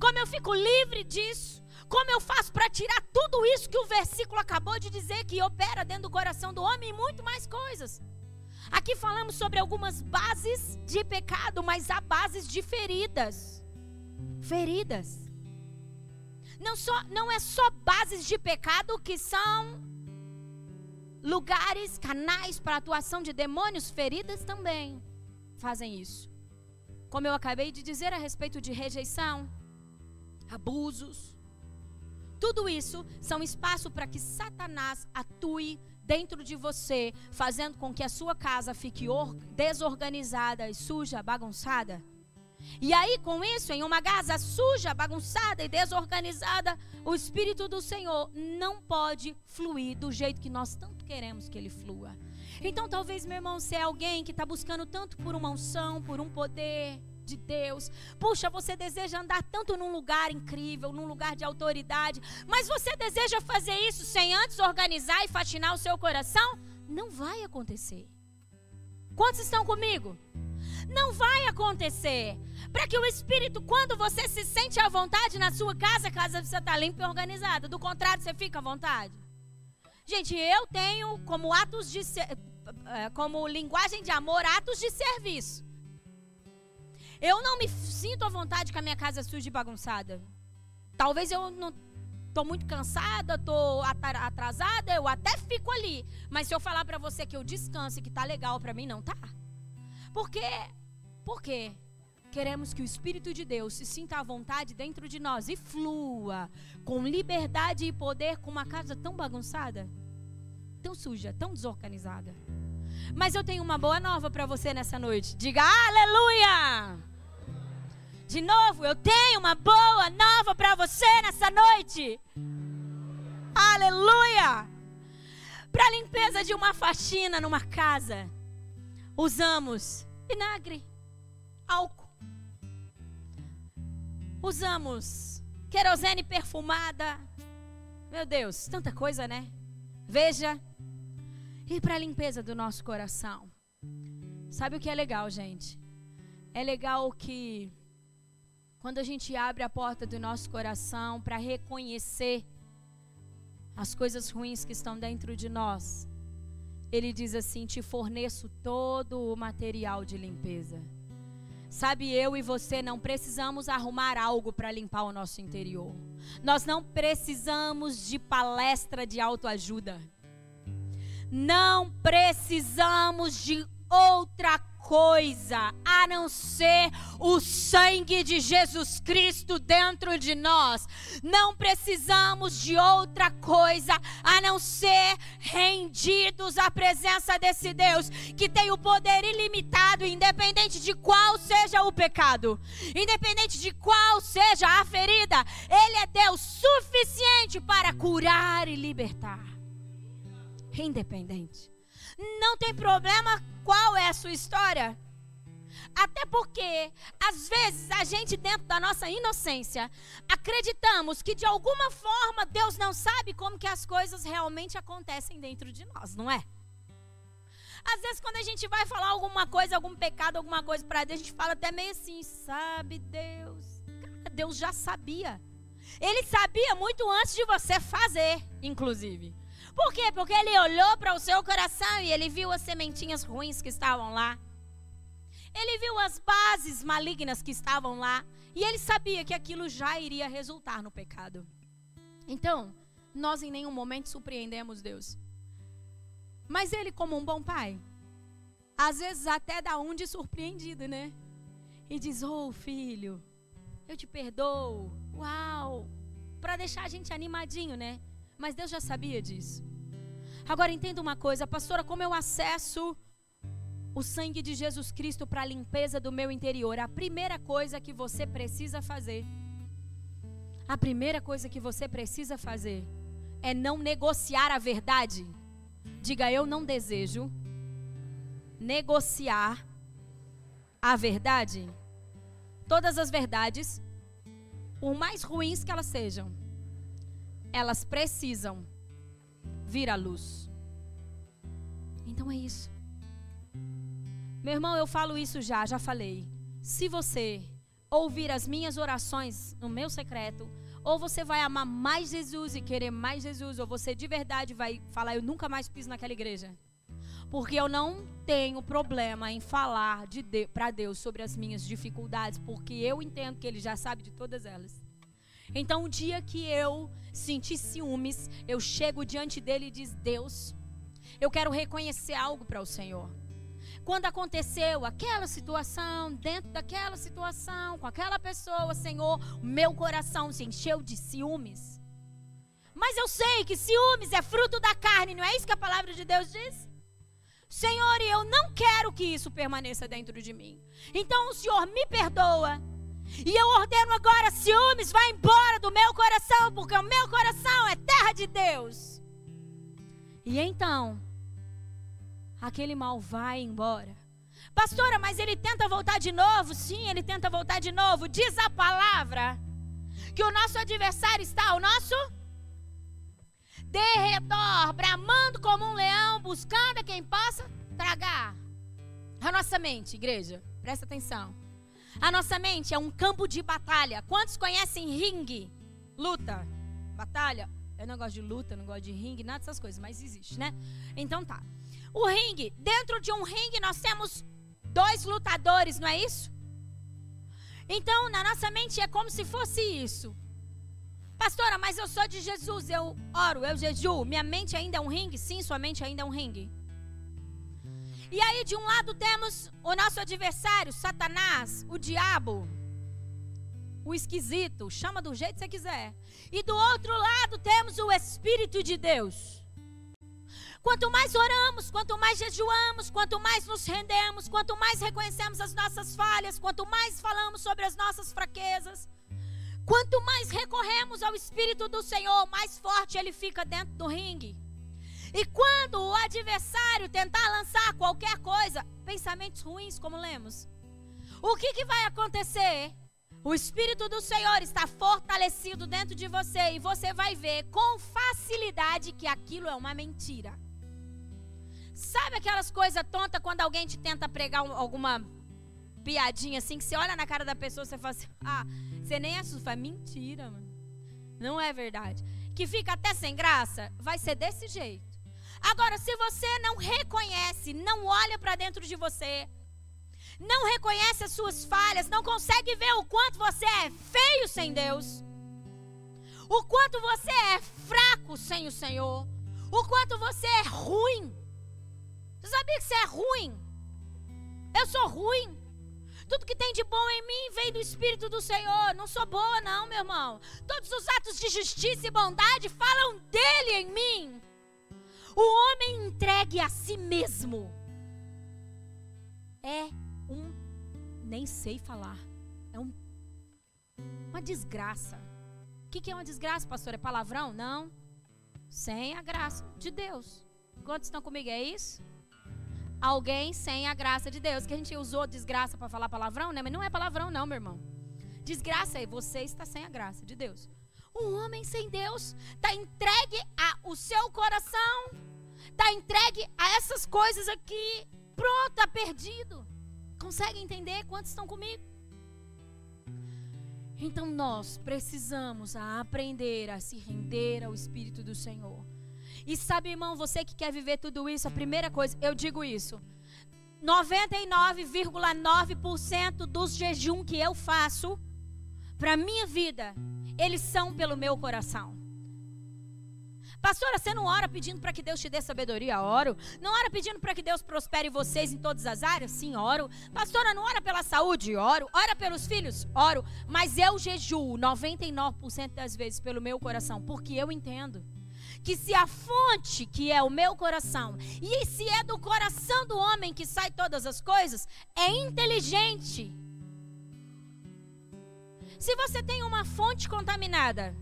Como eu fico livre disso? Como eu faço para tirar tudo isso que o versículo acabou de dizer que opera dentro do coração do homem e muito mais coisas? Aqui falamos sobre algumas bases de pecado, mas há bases de feridas. Feridas. Não, só, não é só bases de pecado que são lugares, canais para atuação de demônios, feridas também fazem isso. Como eu acabei de dizer a respeito de rejeição, abusos, tudo isso são espaço para que Satanás atue dentro de você, fazendo com que a sua casa fique desorganizada e suja, bagunçada. E aí, com isso, em uma casa suja, bagunçada e desorganizada, o Espírito do Senhor não pode fluir do jeito que nós tanto queremos que ele flua. Então, talvez, meu irmão, se é alguém que está buscando tanto por uma unção, por um poder, de Deus. Puxa, você deseja andar tanto num lugar incrível, num lugar de autoridade, mas você deseja fazer isso sem antes organizar e fatinar o seu coração? Não vai acontecer. Quantos estão comigo? Não vai acontecer. Para que o Espírito, quando você se sente à vontade na sua casa, casa você está limpa e organizada. Do contrário, você fica à vontade. Gente, eu tenho como atos de eh, como linguagem de amor atos de serviço. Eu não me sinto à vontade com a minha casa suja e bagunçada. Talvez eu não tô muito cansada, tô atrasada, eu até fico ali. Mas se eu falar para você que eu descanso e que tá legal para mim, não tá. Por quê? Por quê? Queremos que o Espírito de Deus se sinta à vontade dentro de nós e flua com liberdade e poder com uma casa tão bagunçada, tão suja, tão desorganizada. Mas eu tenho uma boa nova para você nessa noite. Diga aleluia! De novo, eu tenho uma boa nova para você nessa noite. Aleluia! Para limpeza de uma faxina numa casa, usamos vinagre, álcool. Usamos querosene perfumada. Meu Deus, tanta coisa, né? Veja. E para a limpeza do nosso coração. Sabe o que é legal, gente? É legal que quando a gente abre a porta do nosso coração para reconhecer as coisas ruins que estão dentro de nós, ele diz assim: Te forneço todo o material de limpeza. Sabe, eu e você não precisamos arrumar algo para limpar o nosso interior. Nós não precisamos de palestra de autoajuda. Não precisamos de outra coisa a não ser o sangue de Jesus Cristo dentro de nós. Não precisamos de outra coisa a não ser rendidos à presença desse Deus que tem o poder ilimitado, independente de qual seja o pecado, independente de qual seja a ferida. Ele é Deus suficiente para curar e libertar. Independente. Não tem problema qual é a sua história. Até porque, às vezes, a gente, dentro da nossa inocência, acreditamos que de alguma forma Deus não sabe como que as coisas realmente acontecem dentro de nós, não é? Às vezes, quando a gente vai falar alguma coisa, algum pecado, alguma coisa para Deus, a gente fala até meio assim, sabe Deus? Cara, Deus já sabia. Ele sabia muito antes de você fazer, inclusive. Por quê? Porque ele olhou para o seu coração e ele viu as sementinhas ruins que estavam lá. Ele viu as bases malignas que estavam lá. E ele sabia que aquilo já iria resultar no pecado. Então, nós em nenhum momento surpreendemos Deus. Mas ele, como um bom pai, às vezes até dá um de surpreendido, né? E diz: Oh, filho, eu te perdoo. Uau! Para deixar a gente animadinho, né? Mas Deus já sabia disso. Agora entenda uma coisa, pastora, como eu acesso o sangue de Jesus Cristo para a limpeza do meu interior? A primeira coisa que você precisa fazer, a primeira coisa que você precisa fazer é não negociar a verdade. Diga, eu não desejo negociar a verdade. Todas as verdades, por mais ruins que elas sejam, elas precisam vir à luz. Então é isso. Meu irmão, eu falo isso já, já falei. Se você ouvir as minhas orações no meu secreto, ou você vai amar mais Jesus e querer mais Jesus, ou você de verdade vai falar, eu nunca mais piso naquela igreja. Porque eu não tenho problema em falar de, de para Deus sobre as minhas dificuldades, porque eu entendo que Ele já sabe de todas elas. Então, o dia que eu sentir ciúmes, eu chego diante dele e diz: Deus, eu quero reconhecer algo para o Senhor quando aconteceu aquela situação, dentro daquela situação, com aquela pessoa, Senhor, meu coração se encheu de ciúmes. Mas eu sei que ciúmes é fruto da carne, não é isso que a palavra de Deus diz? Senhor, eu não quero que isso permaneça dentro de mim. Então o Senhor me perdoa. E eu ordeno agora: ciúmes, vai embora do meu coração, porque o meu coração é terra de Deus. E então, aquele mal vai embora. Pastora, mas ele tenta voltar de novo? Sim, ele tenta voltar de novo. Diz a palavra que o nosso adversário está ao nosso derredor, bramando como um leão, buscando a quem possa tragar. A nossa mente, igreja, presta atenção. A nossa mente é um campo de batalha. Quantos conhecem ringue? Luta, batalha. Eu não gosto de luta, não gosto de ringue, nada dessas coisas, mas existe, né? Então tá. O ringue, dentro de um ringue nós temos dois lutadores, não é isso? Então, na nossa mente é como se fosse isso. Pastora, mas eu sou de Jesus, eu oro, eu jejuo. Minha mente ainda é um ringue? Sim, sua mente ainda é um ringue. E aí, de um lado, temos o nosso adversário, Satanás, o diabo, o esquisito, chama do jeito que você quiser. E do outro lado, temos o Espírito de Deus. Quanto mais oramos, quanto mais jejuamos, quanto mais nos rendemos, quanto mais reconhecemos as nossas falhas, quanto mais falamos sobre as nossas fraquezas, quanto mais recorremos ao Espírito do Senhor, mais forte ele fica dentro do ringue. E quando o adversário tentar lançar qualquer coisa, pensamentos ruins, como lemos, o que, que vai acontecer? O Espírito do Senhor está fortalecido dentro de você e você vai ver com facilidade que aquilo é uma mentira. Sabe aquelas coisas tontas quando alguém te tenta pregar alguma piadinha assim, que você olha na cara da pessoa e você fala assim, ah, você nem assusta. Mentira, mano. Não é verdade. Que fica até sem graça, vai ser desse jeito. Agora, se você não reconhece, não olha para dentro de você, não reconhece as suas falhas, não consegue ver o quanto você é feio sem Deus, o quanto você é fraco sem o Senhor, o quanto você é ruim, você sabia que você é ruim? Eu sou ruim. Tudo que tem de bom em mim vem do Espírito do Senhor. Não sou boa, não, meu irmão. Todos os atos de justiça e bondade falam dele em mim. O homem entregue a si mesmo é um. Nem sei falar. É um, uma desgraça. O que, que é uma desgraça, pastor? É palavrão? Não. Sem a graça de Deus. Quantos estão comigo? É isso? Alguém sem a graça de Deus. Que a gente usou desgraça para falar palavrão, né? Mas não é palavrão, não, meu irmão. Desgraça é você está sem a graça de Deus. Um homem sem Deus está entregue ao seu coração, está entregue a essas coisas aqui, pronto, está perdido. Consegue entender? Quantos estão comigo? Então nós precisamos aprender a se render ao Espírito do Senhor. E sabe, irmão, você que quer viver tudo isso, a primeira coisa, eu digo isso. 99,9% dos jejum que eu faço para minha vida, eles são pelo meu coração. Pastora, você não ora pedindo para que Deus te dê sabedoria? Oro. Não ora pedindo para que Deus prospere vocês em todas as áreas? Sim, oro. Pastora, não ora pela saúde? Oro. Ora pelos filhos? Oro. Mas eu jejuo 99% das vezes pelo meu coração, porque eu entendo que se a fonte, que é o meu coração, e se é do coração do homem que sai todas as coisas, é inteligente. Se você tem uma fonte contaminada,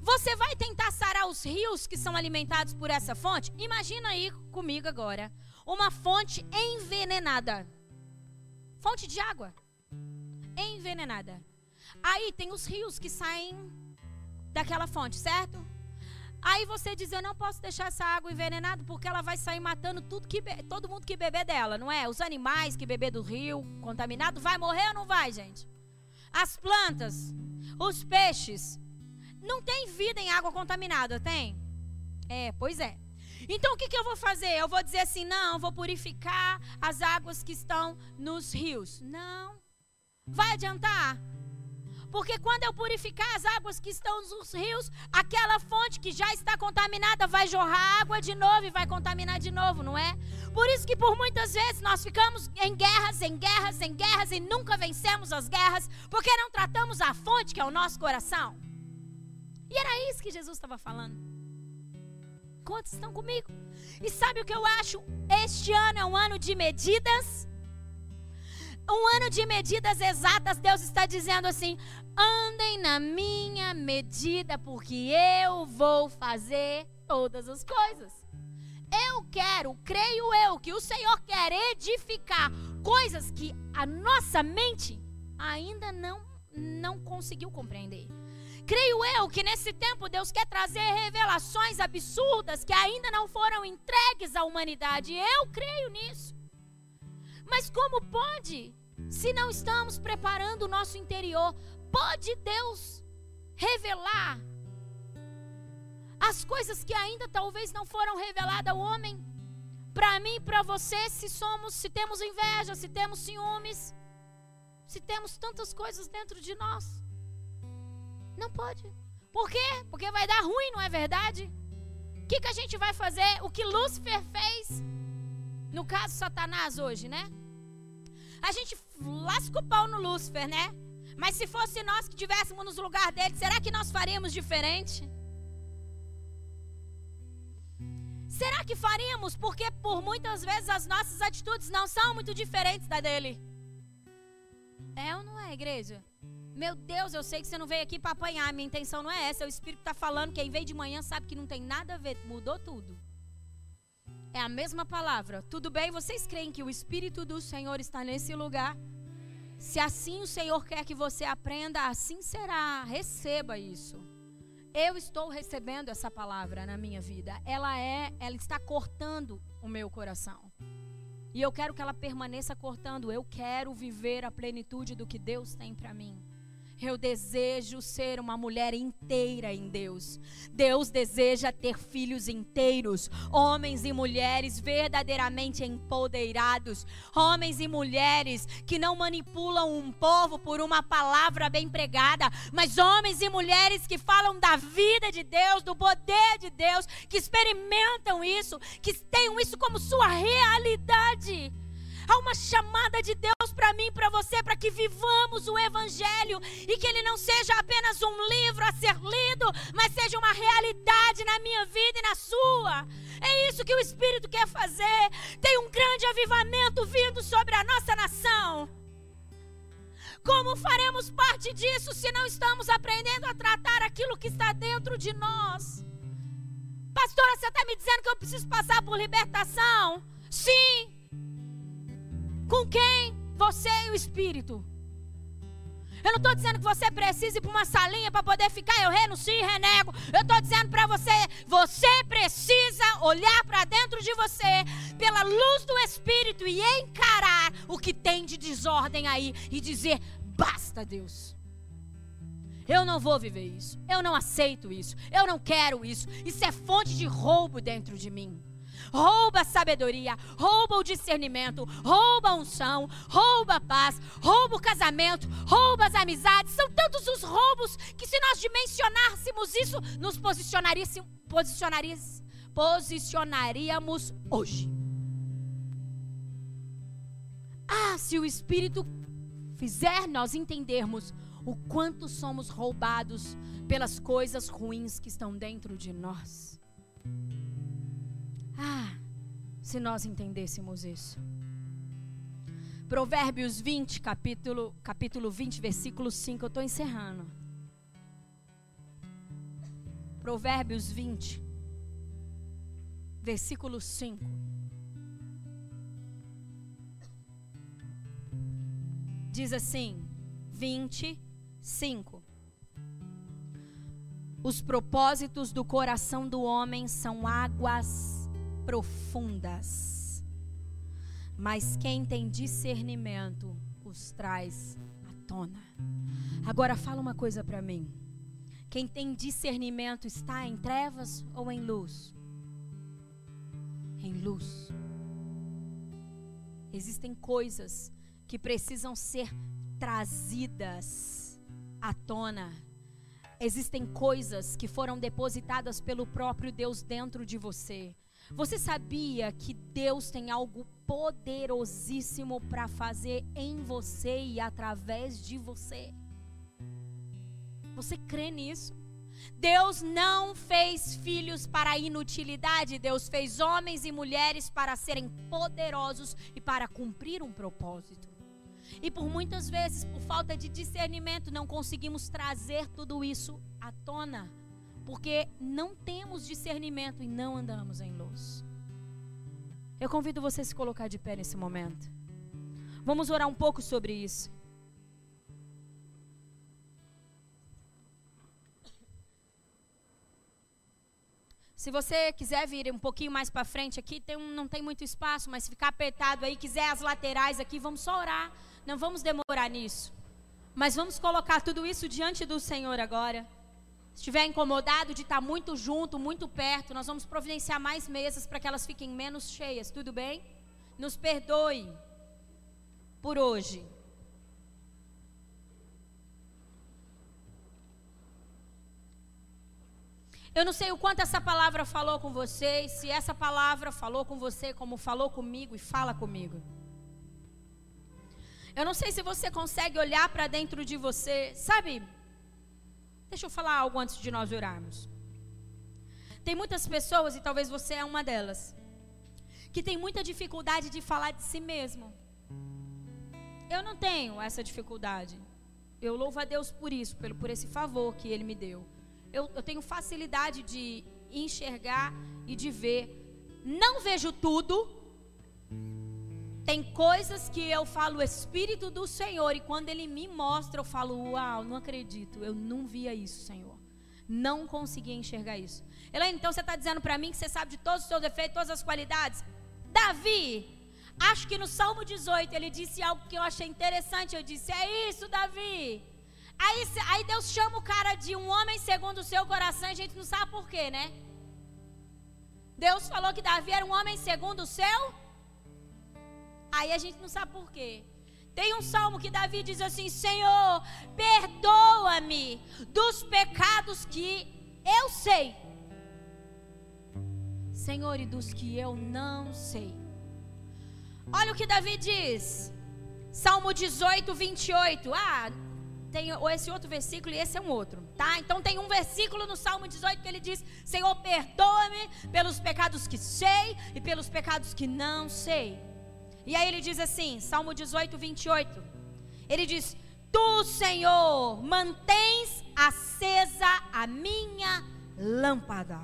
você vai tentar sarar os rios que são alimentados por essa fonte? Imagina aí comigo agora uma fonte envenenada. Fonte de água envenenada. Aí tem os rios que saem daquela fonte, certo? Aí você diz: Eu não posso deixar essa água envenenada porque ela vai sair matando tudo que todo mundo que beber dela, não é? Os animais que beber do rio contaminado vai morrer ou não vai, gente? As plantas, os peixes, não tem vida em água contaminada, tem? É, pois é. Então o que, que eu vou fazer? Eu vou dizer assim: não, vou purificar as águas que estão nos rios. Não. Vai adiantar? Porque quando eu purificar as águas que estão nos rios, aquela fonte que já está contaminada vai jorrar água de novo e vai contaminar de novo, não é? Por isso que por muitas vezes nós ficamos em guerras, em guerras, em guerras e nunca vencemos as guerras, porque não tratamos a fonte que é o nosso coração. E era isso que Jesus estava falando. Quantos estão comigo? E sabe o que eu acho? Este ano é um ano de medidas. Um ano de medidas exatas. Deus está dizendo assim: andem na minha medida, porque eu vou fazer todas as coisas. Eu quero, creio eu, que o Senhor quer edificar coisas que a nossa mente ainda não, não conseguiu compreender. Creio eu que nesse tempo Deus quer trazer revelações absurdas que ainda não foram entregues à humanidade. Eu creio nisso. Mas como pode, se não estamos preparando o nosso interior, pode Deus revelar as coisas que ainda talvez não foram reveladas ao homem? Para mim, para você, se somos, se temos inveja, se temos ciúmes, se temos tantas coisas dentro de nós. Não pode. Por quê? Porque vai dar ruim, não é verdade? O que, que a gente vai fazer? O que Lúcifer fez, no caso Satanás hoje, né? A gente lasca o pau no Lúcifer, né? Mas se fosse nós que estivéssemos no lugar dele, será que nós faríamos diferente? Será que faríamos? Porque por muitas vezes as nossas atitudes não são muito diferentes da dele. É ou não é, igreja? Meu Deus, eu sei que você não veio aqui para apanhar. Minha intenção não é essa. O Espírito está falando que quem veio de manhã sabe que não tem nada a ver. Mudou tudo. É a mesma palavra. Tudo bem? Vocês creem que o Espírito do Senhor está nesse lugar? Se assim o Senhor quer que você aprenda, assim será. Receba isso. Eu estou recebendo essa palavra na minha vida. Ela é, ela está cortando o meu coração. E eu quero que ela permaneça cortando. Eu quero viver a plenitude do que Deus tem para mim. Eu desejo ser uma mulher inteira em Deus. Deus deseja ter filhos inteiros, homens e mulheres verdadeiramente empoderados, homens e mulheres que não manipulam um povo por uma palavra bem pregada, mas homens e mulheres que falam da vida de Deus, do poder de Deus, que experimentam isso, que tenham isso como sua realidade. Há uma chamada de Deus para mim para você, para que vivamos o Evangelho e que ele não seja apenas um livro a ser lido, mas seja uma realidade na minha vida e na sua. É isso que o Espírito quer fazer. Tem um grande avivamento vindo sobre a nossa nação. Como faremos parte disso se não estamos aprendendo a tratar aquilo que está dentro de nós? Pastora, você está me dizendo que eu preciso passar por libertação? Sim. Com quem? Você e o Espírito. Eu não estou dizendo que você precisa ir para uma salinha para poder ficar, eu renuncio e renego. Eu estou dizendo para você, você precisa olhar para dentro de você, pela luz do Espírito, e encarar o que tem de desordem aí e dizer: basta, Deus. Eu não vou viver isso. Eu não aceito isso. Eu não quero isso. Isso é fonte de roubo dentro de mim rouba a sabedoria, rouba o discernimento, rouba a unção, rouba a paz, rouba o casamento, rouba as amizades. São tantos os roubos que se nós dimensionássemos isso, nos posicionaríamos, posicionaríamos, hoje. Ah, se o Espírito fizer nós entendermos o quanto somos roubados pelas coisas ruins que estão dentro de nós. Ah, se nós entendêssemos isso. Provérbios 20, capítulo, capítulo 20, versículo 5. Eu estou encerrando. Provérbios 20, versículo 5. Diz assim: 25. Os propósitos do coração do homem são águas profundas. Mas quem tem discernimento os traz à tona. Agora fala uma coisa para mim. Quem tem discernimento está em trevas ou em luz? Em luz. Existem coisas que precisam ser trazidas à tona. Existem coisas que foram depositadas pelo próprio Deus dentro de você. Você sabia que Deus tem algo poderosíssimo para fazer em você e através de você? Você crê nisso? Deus não fez filhos para inutilidade, Deus fez homens e mulheres para serem poderosos e para cumprir um propósito. E por muitas vezes, por falta de discernimento, não conseguimos trazer tudo isso à tona porque não temos discernimento e não andamos em luz. Eu convido você a se colocar de pé nesse momento. Vamos orar um pouco sobre isso. Se você quiser vir um pouquinho mais para frente aqui, tem um, não tem muito espaço, mas se ficar apertado aí, quiser as laterais aqui, vamos só orar. Não vamos demorar nisso. Mas vamos colocar tudo isso diante do Senhor agora estiver incomodado de estar muito junto, muito perto, nós vamos providenciar mais mesas para que elas fiquem menos cheias, tudo bem? Nos perdoe por hoje. Eu não sei o quanto essa palavra falou com vocês, se essa palavra falou com você como falou comigo e fala comigo. Eu não sei se você consegue olhar para dentro de você, sabe? Deixa eu falar algo antes de nós orarmos. Tem muitas pessoas, e talvez você é uma delas, que tem muita dificuldade de falar de si mesmo. Eu não tenho essa dificuldade. Eu louvo a Deus por isso, pelo, por esse favor que Ele me deu. Eu, eu tenho facilidade de enxergar e de ver. Não vejo tudo, tem coisas que eu falo Espírito do Senhor e quando Ele me mostra eu falo, uau, não acredito, eu não via isso, Senhor. Não conseguia enxergar isso. Elaine, então você está dizendo para mim que você sabe de todos os seus defeitos, todas as qualidades? Davi, acho que no Salmo 18 ele disse algo que eu achei interessante. Eu disse, é isso, Davi. Aí, aí Deus chama o cara de um homem segundo o seu coração e a gente não sabe por quê, né? Deus falou que Davi era um homem segundo o seu Aí a gente não sabe por quê. Tem um salmo que Davi diz assim: Senhor, perdoa-me dos pecados que eu sei. Senhor, e dos que eu não sei. Olha o que Davi diz. Salmo 18, 28. Ah, tem esse outro versículo e esse é um outro, tá? Então tem um versículo no Salmo 18 que ele diz: Senhor, perdoa-me pelos pecados que sei e pelos pecados que não sei. E aí ele diz assim, Salmo 18, 28. Ele diz: Tu, Senhor, mantens acesa a minha lâmpada.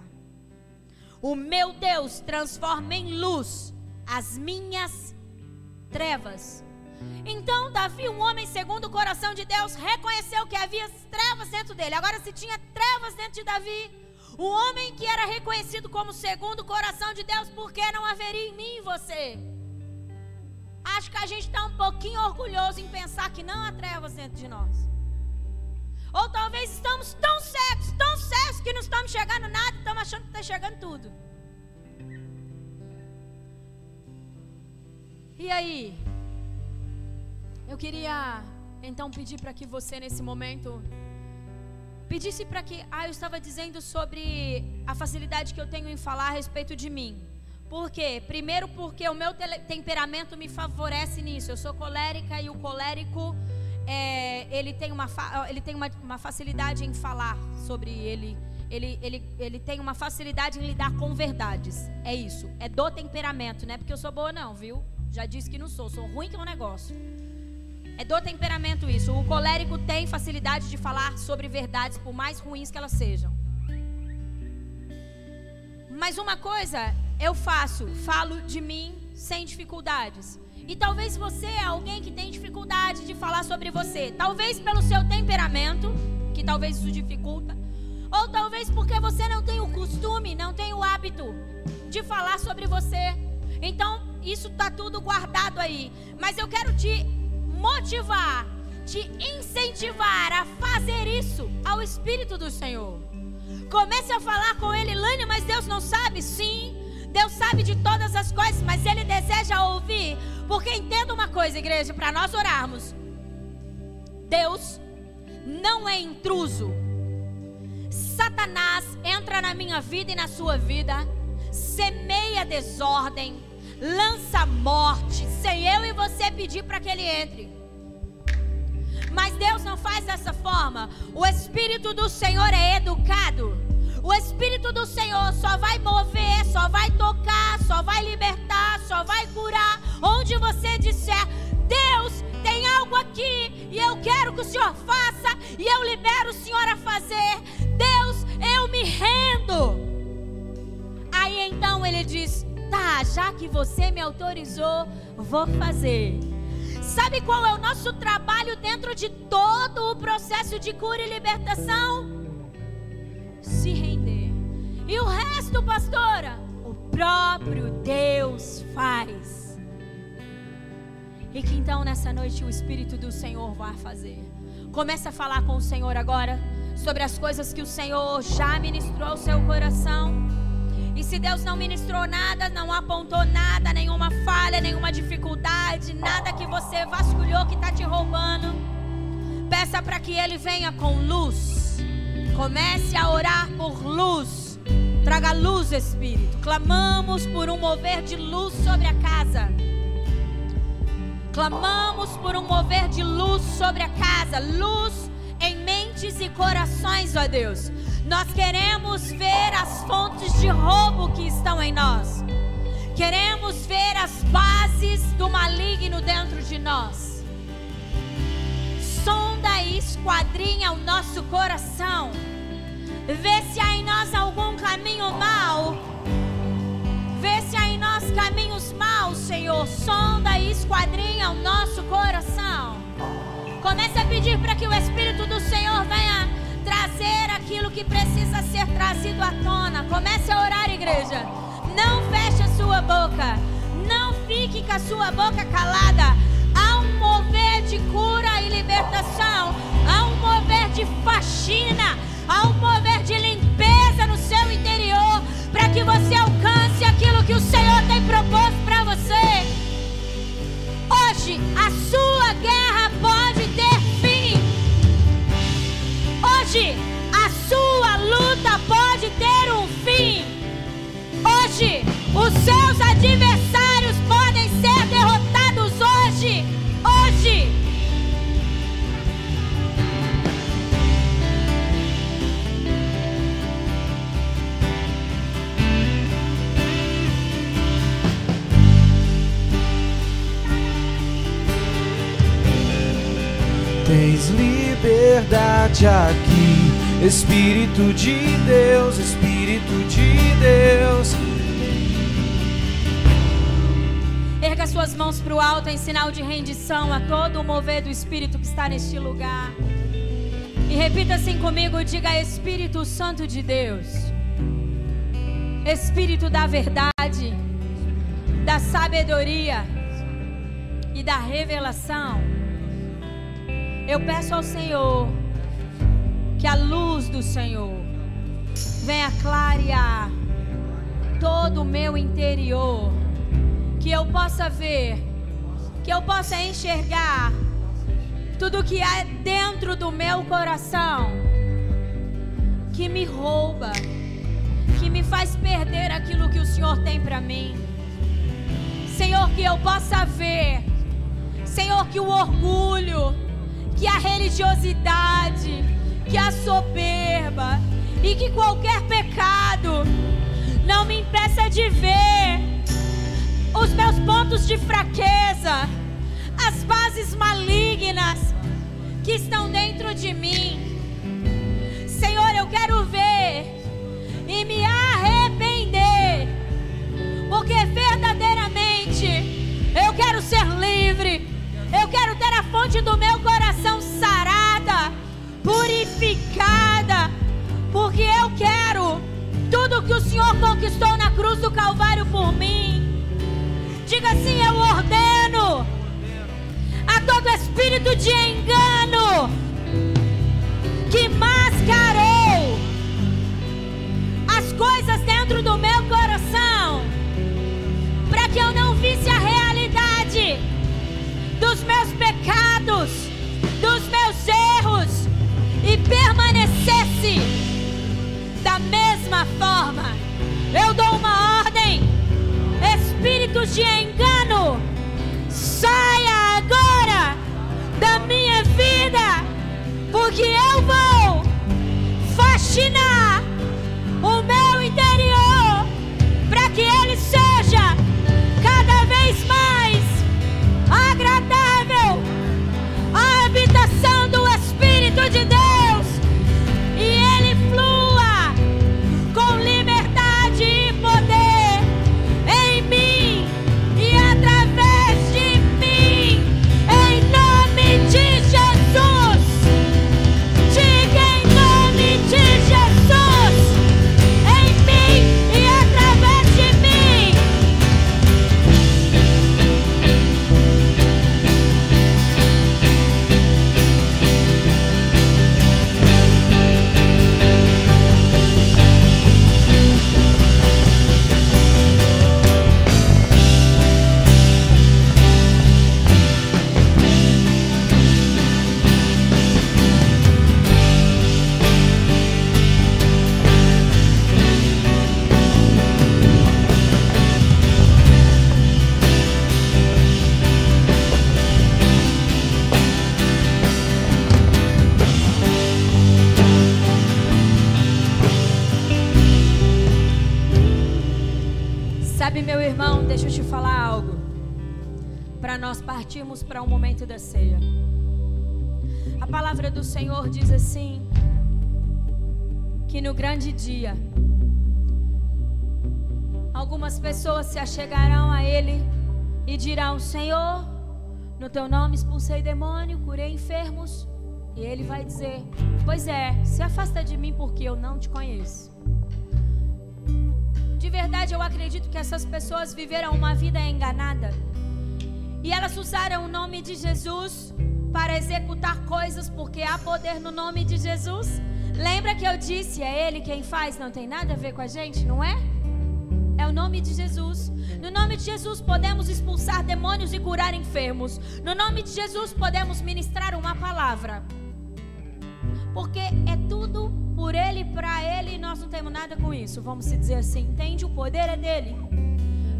O meu Deus transforma em luz as minhas trevas. Então, Davi, um homem segundo o coração de Deus, reconheceu que havia trevas dentro dele. Agora, se tinha trevas dentro de Davi, o homem que era reconhecido como segundo o coração de Deus, por que não haveria em mim e você? Acho que a gente está um pouquinho orgulhoso em pensar que não há trevas dentro de nós. Ou talvez estamos tão cegos, tão cegos que não estamos chegando nada estamos achando que está chegando tudo. E aí? Eu queria então pedir para que você nesse momento pedisse para que, ah, eu estava dizendo sobre a facilidade que eu tenho em falar a respeito de mim. Por quê? Primeiro porque o meu temperamento me favorece nisso. Eu sou colérica e o colérico é, ele tem, uma, ele tem uma, uma facilidade em falar sobre ele. Ele, ele, ele tem uma facilidade em lidar com verdades. É isso. É do temperamento, não é porque eu sou boa, não, viu? Já disse que não sou. Sou ruim que é um negócio. É do temperamento isso. O colérico tem facilidade de falar sobre verdades, por mais ruins que elas sejam. Mas uma coisa eu faço, falo de mim sem dificuldades. E talvez você é alguém que tem dificuldade de falar sobre você. Talvez pelo seu temperamento, que talvez isso dificulta. Ou talvez porque você não tem o costume, não tem o hábito de falar sobre você. Então, isso está tudo guardado aí. Mas eu quero te motivar, te incentivar a fazer isso ao Espírito do Senhor. Comece a falar com Ele, Lânia, mas Deus não sabe? Sim, Deus sabe de todas as coisas, mas Ele deseja ouvir. Porque entenda uma coisa, igreja, para nós orarmos. Deus não é intruso. Satanás entra na minha vida e na sua vida, semeia desordem, lança morte, sem eu e você pedir para que ele entre. Mas Deus não faz dessa forma. O Espírito do Senhor é educado. O Espírito do Senhor só vai mover, só vai tocar, só vai libertar, só vai curar. Onde você disser, Deus tem algo aqui e eu quero que o Senhor faça e eu libero o Senhor a fazer. Deus, eu me rendo. Aí então ele diz: Tá, já que você me autorizou, vou fazer. Sabe qual é o nosso trabalho dentro de todo o processo de cura e libertação? Se render. E o resto, pastora? O próprio Deus faz. E que então nessa noite o Espírito do Senhor vai fazer. Comece a falar com o Senhor agora sobre as coisas que o Senhor já ministrou ao seu coração. E se Deus não ministrou nada, não apontou nada, nenhuma falha, nenhuma dificuldade, nada que você vasculhou que está te roubando, peça para que Ele venha com luz. Comece a orar por luz. Traga luz, Espírito. Clamamos por um mover de luz sobre a casa. Clamamos por um mover de luz sobre a casa. Luz em mentes e corações, ó Deus. Nós queremos ver as fontes de roubo que estão em nós. Queremos ver as bases do maligno dentro de nós. Sonda e esquadrinha o nosso coração. Vê se há em nós algum caminho mau. Vê se há em nós caminhos maus, Senhor. Sonda e esquadrinha o nosso coração. Comece a pedir para que o Espírito do Senhor venha trazer aquilo que precisa ser trazido à tona. Comece a orar, igreja. Não feche a sua boca. Não fique com a sua boca calada. De cura e libertação. Há um mover de faxina. Há um mover de limpeza no seu interior. Para que você alcance aquilo que o Senhor tem proposto para você. Hoje, a sua guerra pode ter Hoje, a sua luta pode ter um fim. Hoje, os seus adversários Liberdade aqui Espírito de Deus, Espírito de Deus. Erga suas mãos para o alto em sinal de rendição a todo o mover do Espírito que está neste lugar. E repita assim comigo: diga Espírito Santo de Deus, Espírito da verdade, da sabedoria e da revelação. Eu peço ao Senhor que a luz do Senhor venha clarear todo o meu interior, que eu possa ver, que eu possa enxergar tudo que há dentro do meu coração que me rouba, que me faz perder aquilo que o Senhor tem para mim. Senhor, que eu possa ver, Senhor, que o orgulho, que a religiosidade, que a soberba e que qualquer pecado não me impeça de ver os meus pontos de fraqueza, as bases malignas que estão dentro de mim. Senhor, eu quero ver e me arrepender, porque verdadeiramente eu quero ser livre, eu quero ter a fonte do meu coração Senhor conquistou na cruz do Calvário por mim. Diga assim: eu ordeno a todo espírito de engano que mascarou as coisas dentro do meu coração, para que eu não visse a realidade dos meus pecados, dos meus erros e permanecesse da mesma forma. Eu dou uma ordem: espíritos de engano, saia agora da minha vida, porque eu vou fascinar pessoas se achegarão a Ele e dirão: Senhor, no teu nome expulsei demônio, curei enfermos. E Ele vai dizer: Pois é, se afasta de mim porque eu não te conheço. De verdade, eu acredito que essas pessoas viveram uma vida enganada e elas usaram o nome de Jesus para executar coisas, porque há poder no nome de Jesus. Lembra que eu disse, é Ele quem faz, não tem nada a ver com a gente, não é? O nome de Jesus. No nome de Jesus podemos expulsar demônios e curar enfermos. No nome de Jesus podemos ministrar uma palavra. Porque é tudo por Ele, para Ele, e nós não temos nada com isso. Vamos dizer assim, entende? O poder é dele.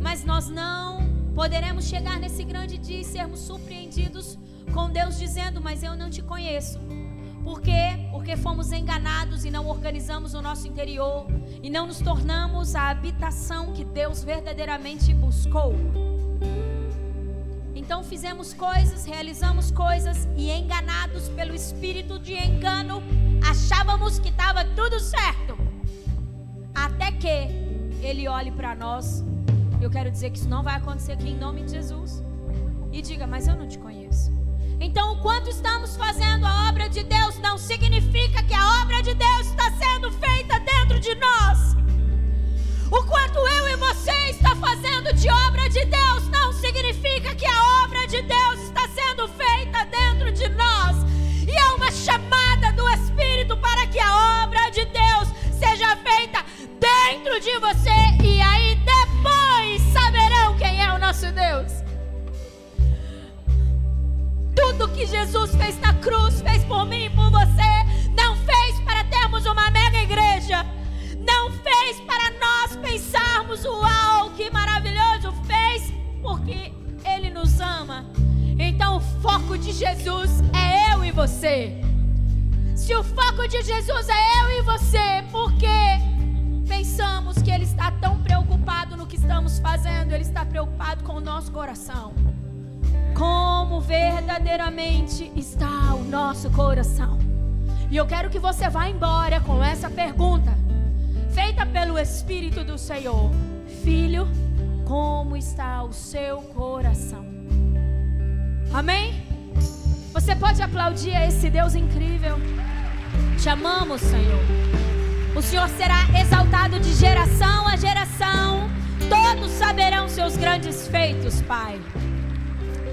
Mas nós não Poderemos chegar nesse grande dia e sermos surpreendidos com Deus dizendo: Mas eu não te conheço. Por quê? Porque fomos enganados e não organizamos o nosso interior e não nos tornamos a habitação que Deus verdadeiramente buscou. Então fizemos coisas, realizamos coisas e enganados pelo espírito de engano, achávamos que estava tudo certo. Até que ele olhe para nós. Eu quero dizer que isso não vai acontecer aqui em nome de Jesus. E diga, mas eu não te conheço. Então, o quanto estamos fazendo a obra de Deus não significa que a obra de Deus está sendo feita dentro de nós. O quanto eu e você está fazendo de obra de Deus não significa que a obra de Deus está sendo feita dentro de nós. E é uma chamada do Espírito para que a obra de Deus seja feita dentro de você. E aí depois saberão quem é o nosso Deus. Que Jesus fez na cruz, fez por mim e por você, não fez para termos uma mega igreja não fez para nós pensarmos, uau, que maravilhoso, fez porque Ele nos ama. Então o foco de Jesus é eu e você. Se o foco de Jesus é eu e você, por que pensamos que Ele está tão preocupado no que estamos fazendo? Ele está preocupado com o nosso coração. Como verdadeiramente está o nosso coração? E eu quero que você vá embora com essa pergunta feita pelo Espírito do Senhor: Filho, como está o seu coração? Amém? Você pode aplaudir a esse Deus incrível? Te amamos, Senhor. O Senhor será exaltado de geração a geração. Todos saberão seus grandes feitos, Pai.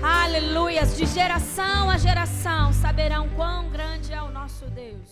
Aleluias. De geração a geração saberão quão grande é o nosso Deus.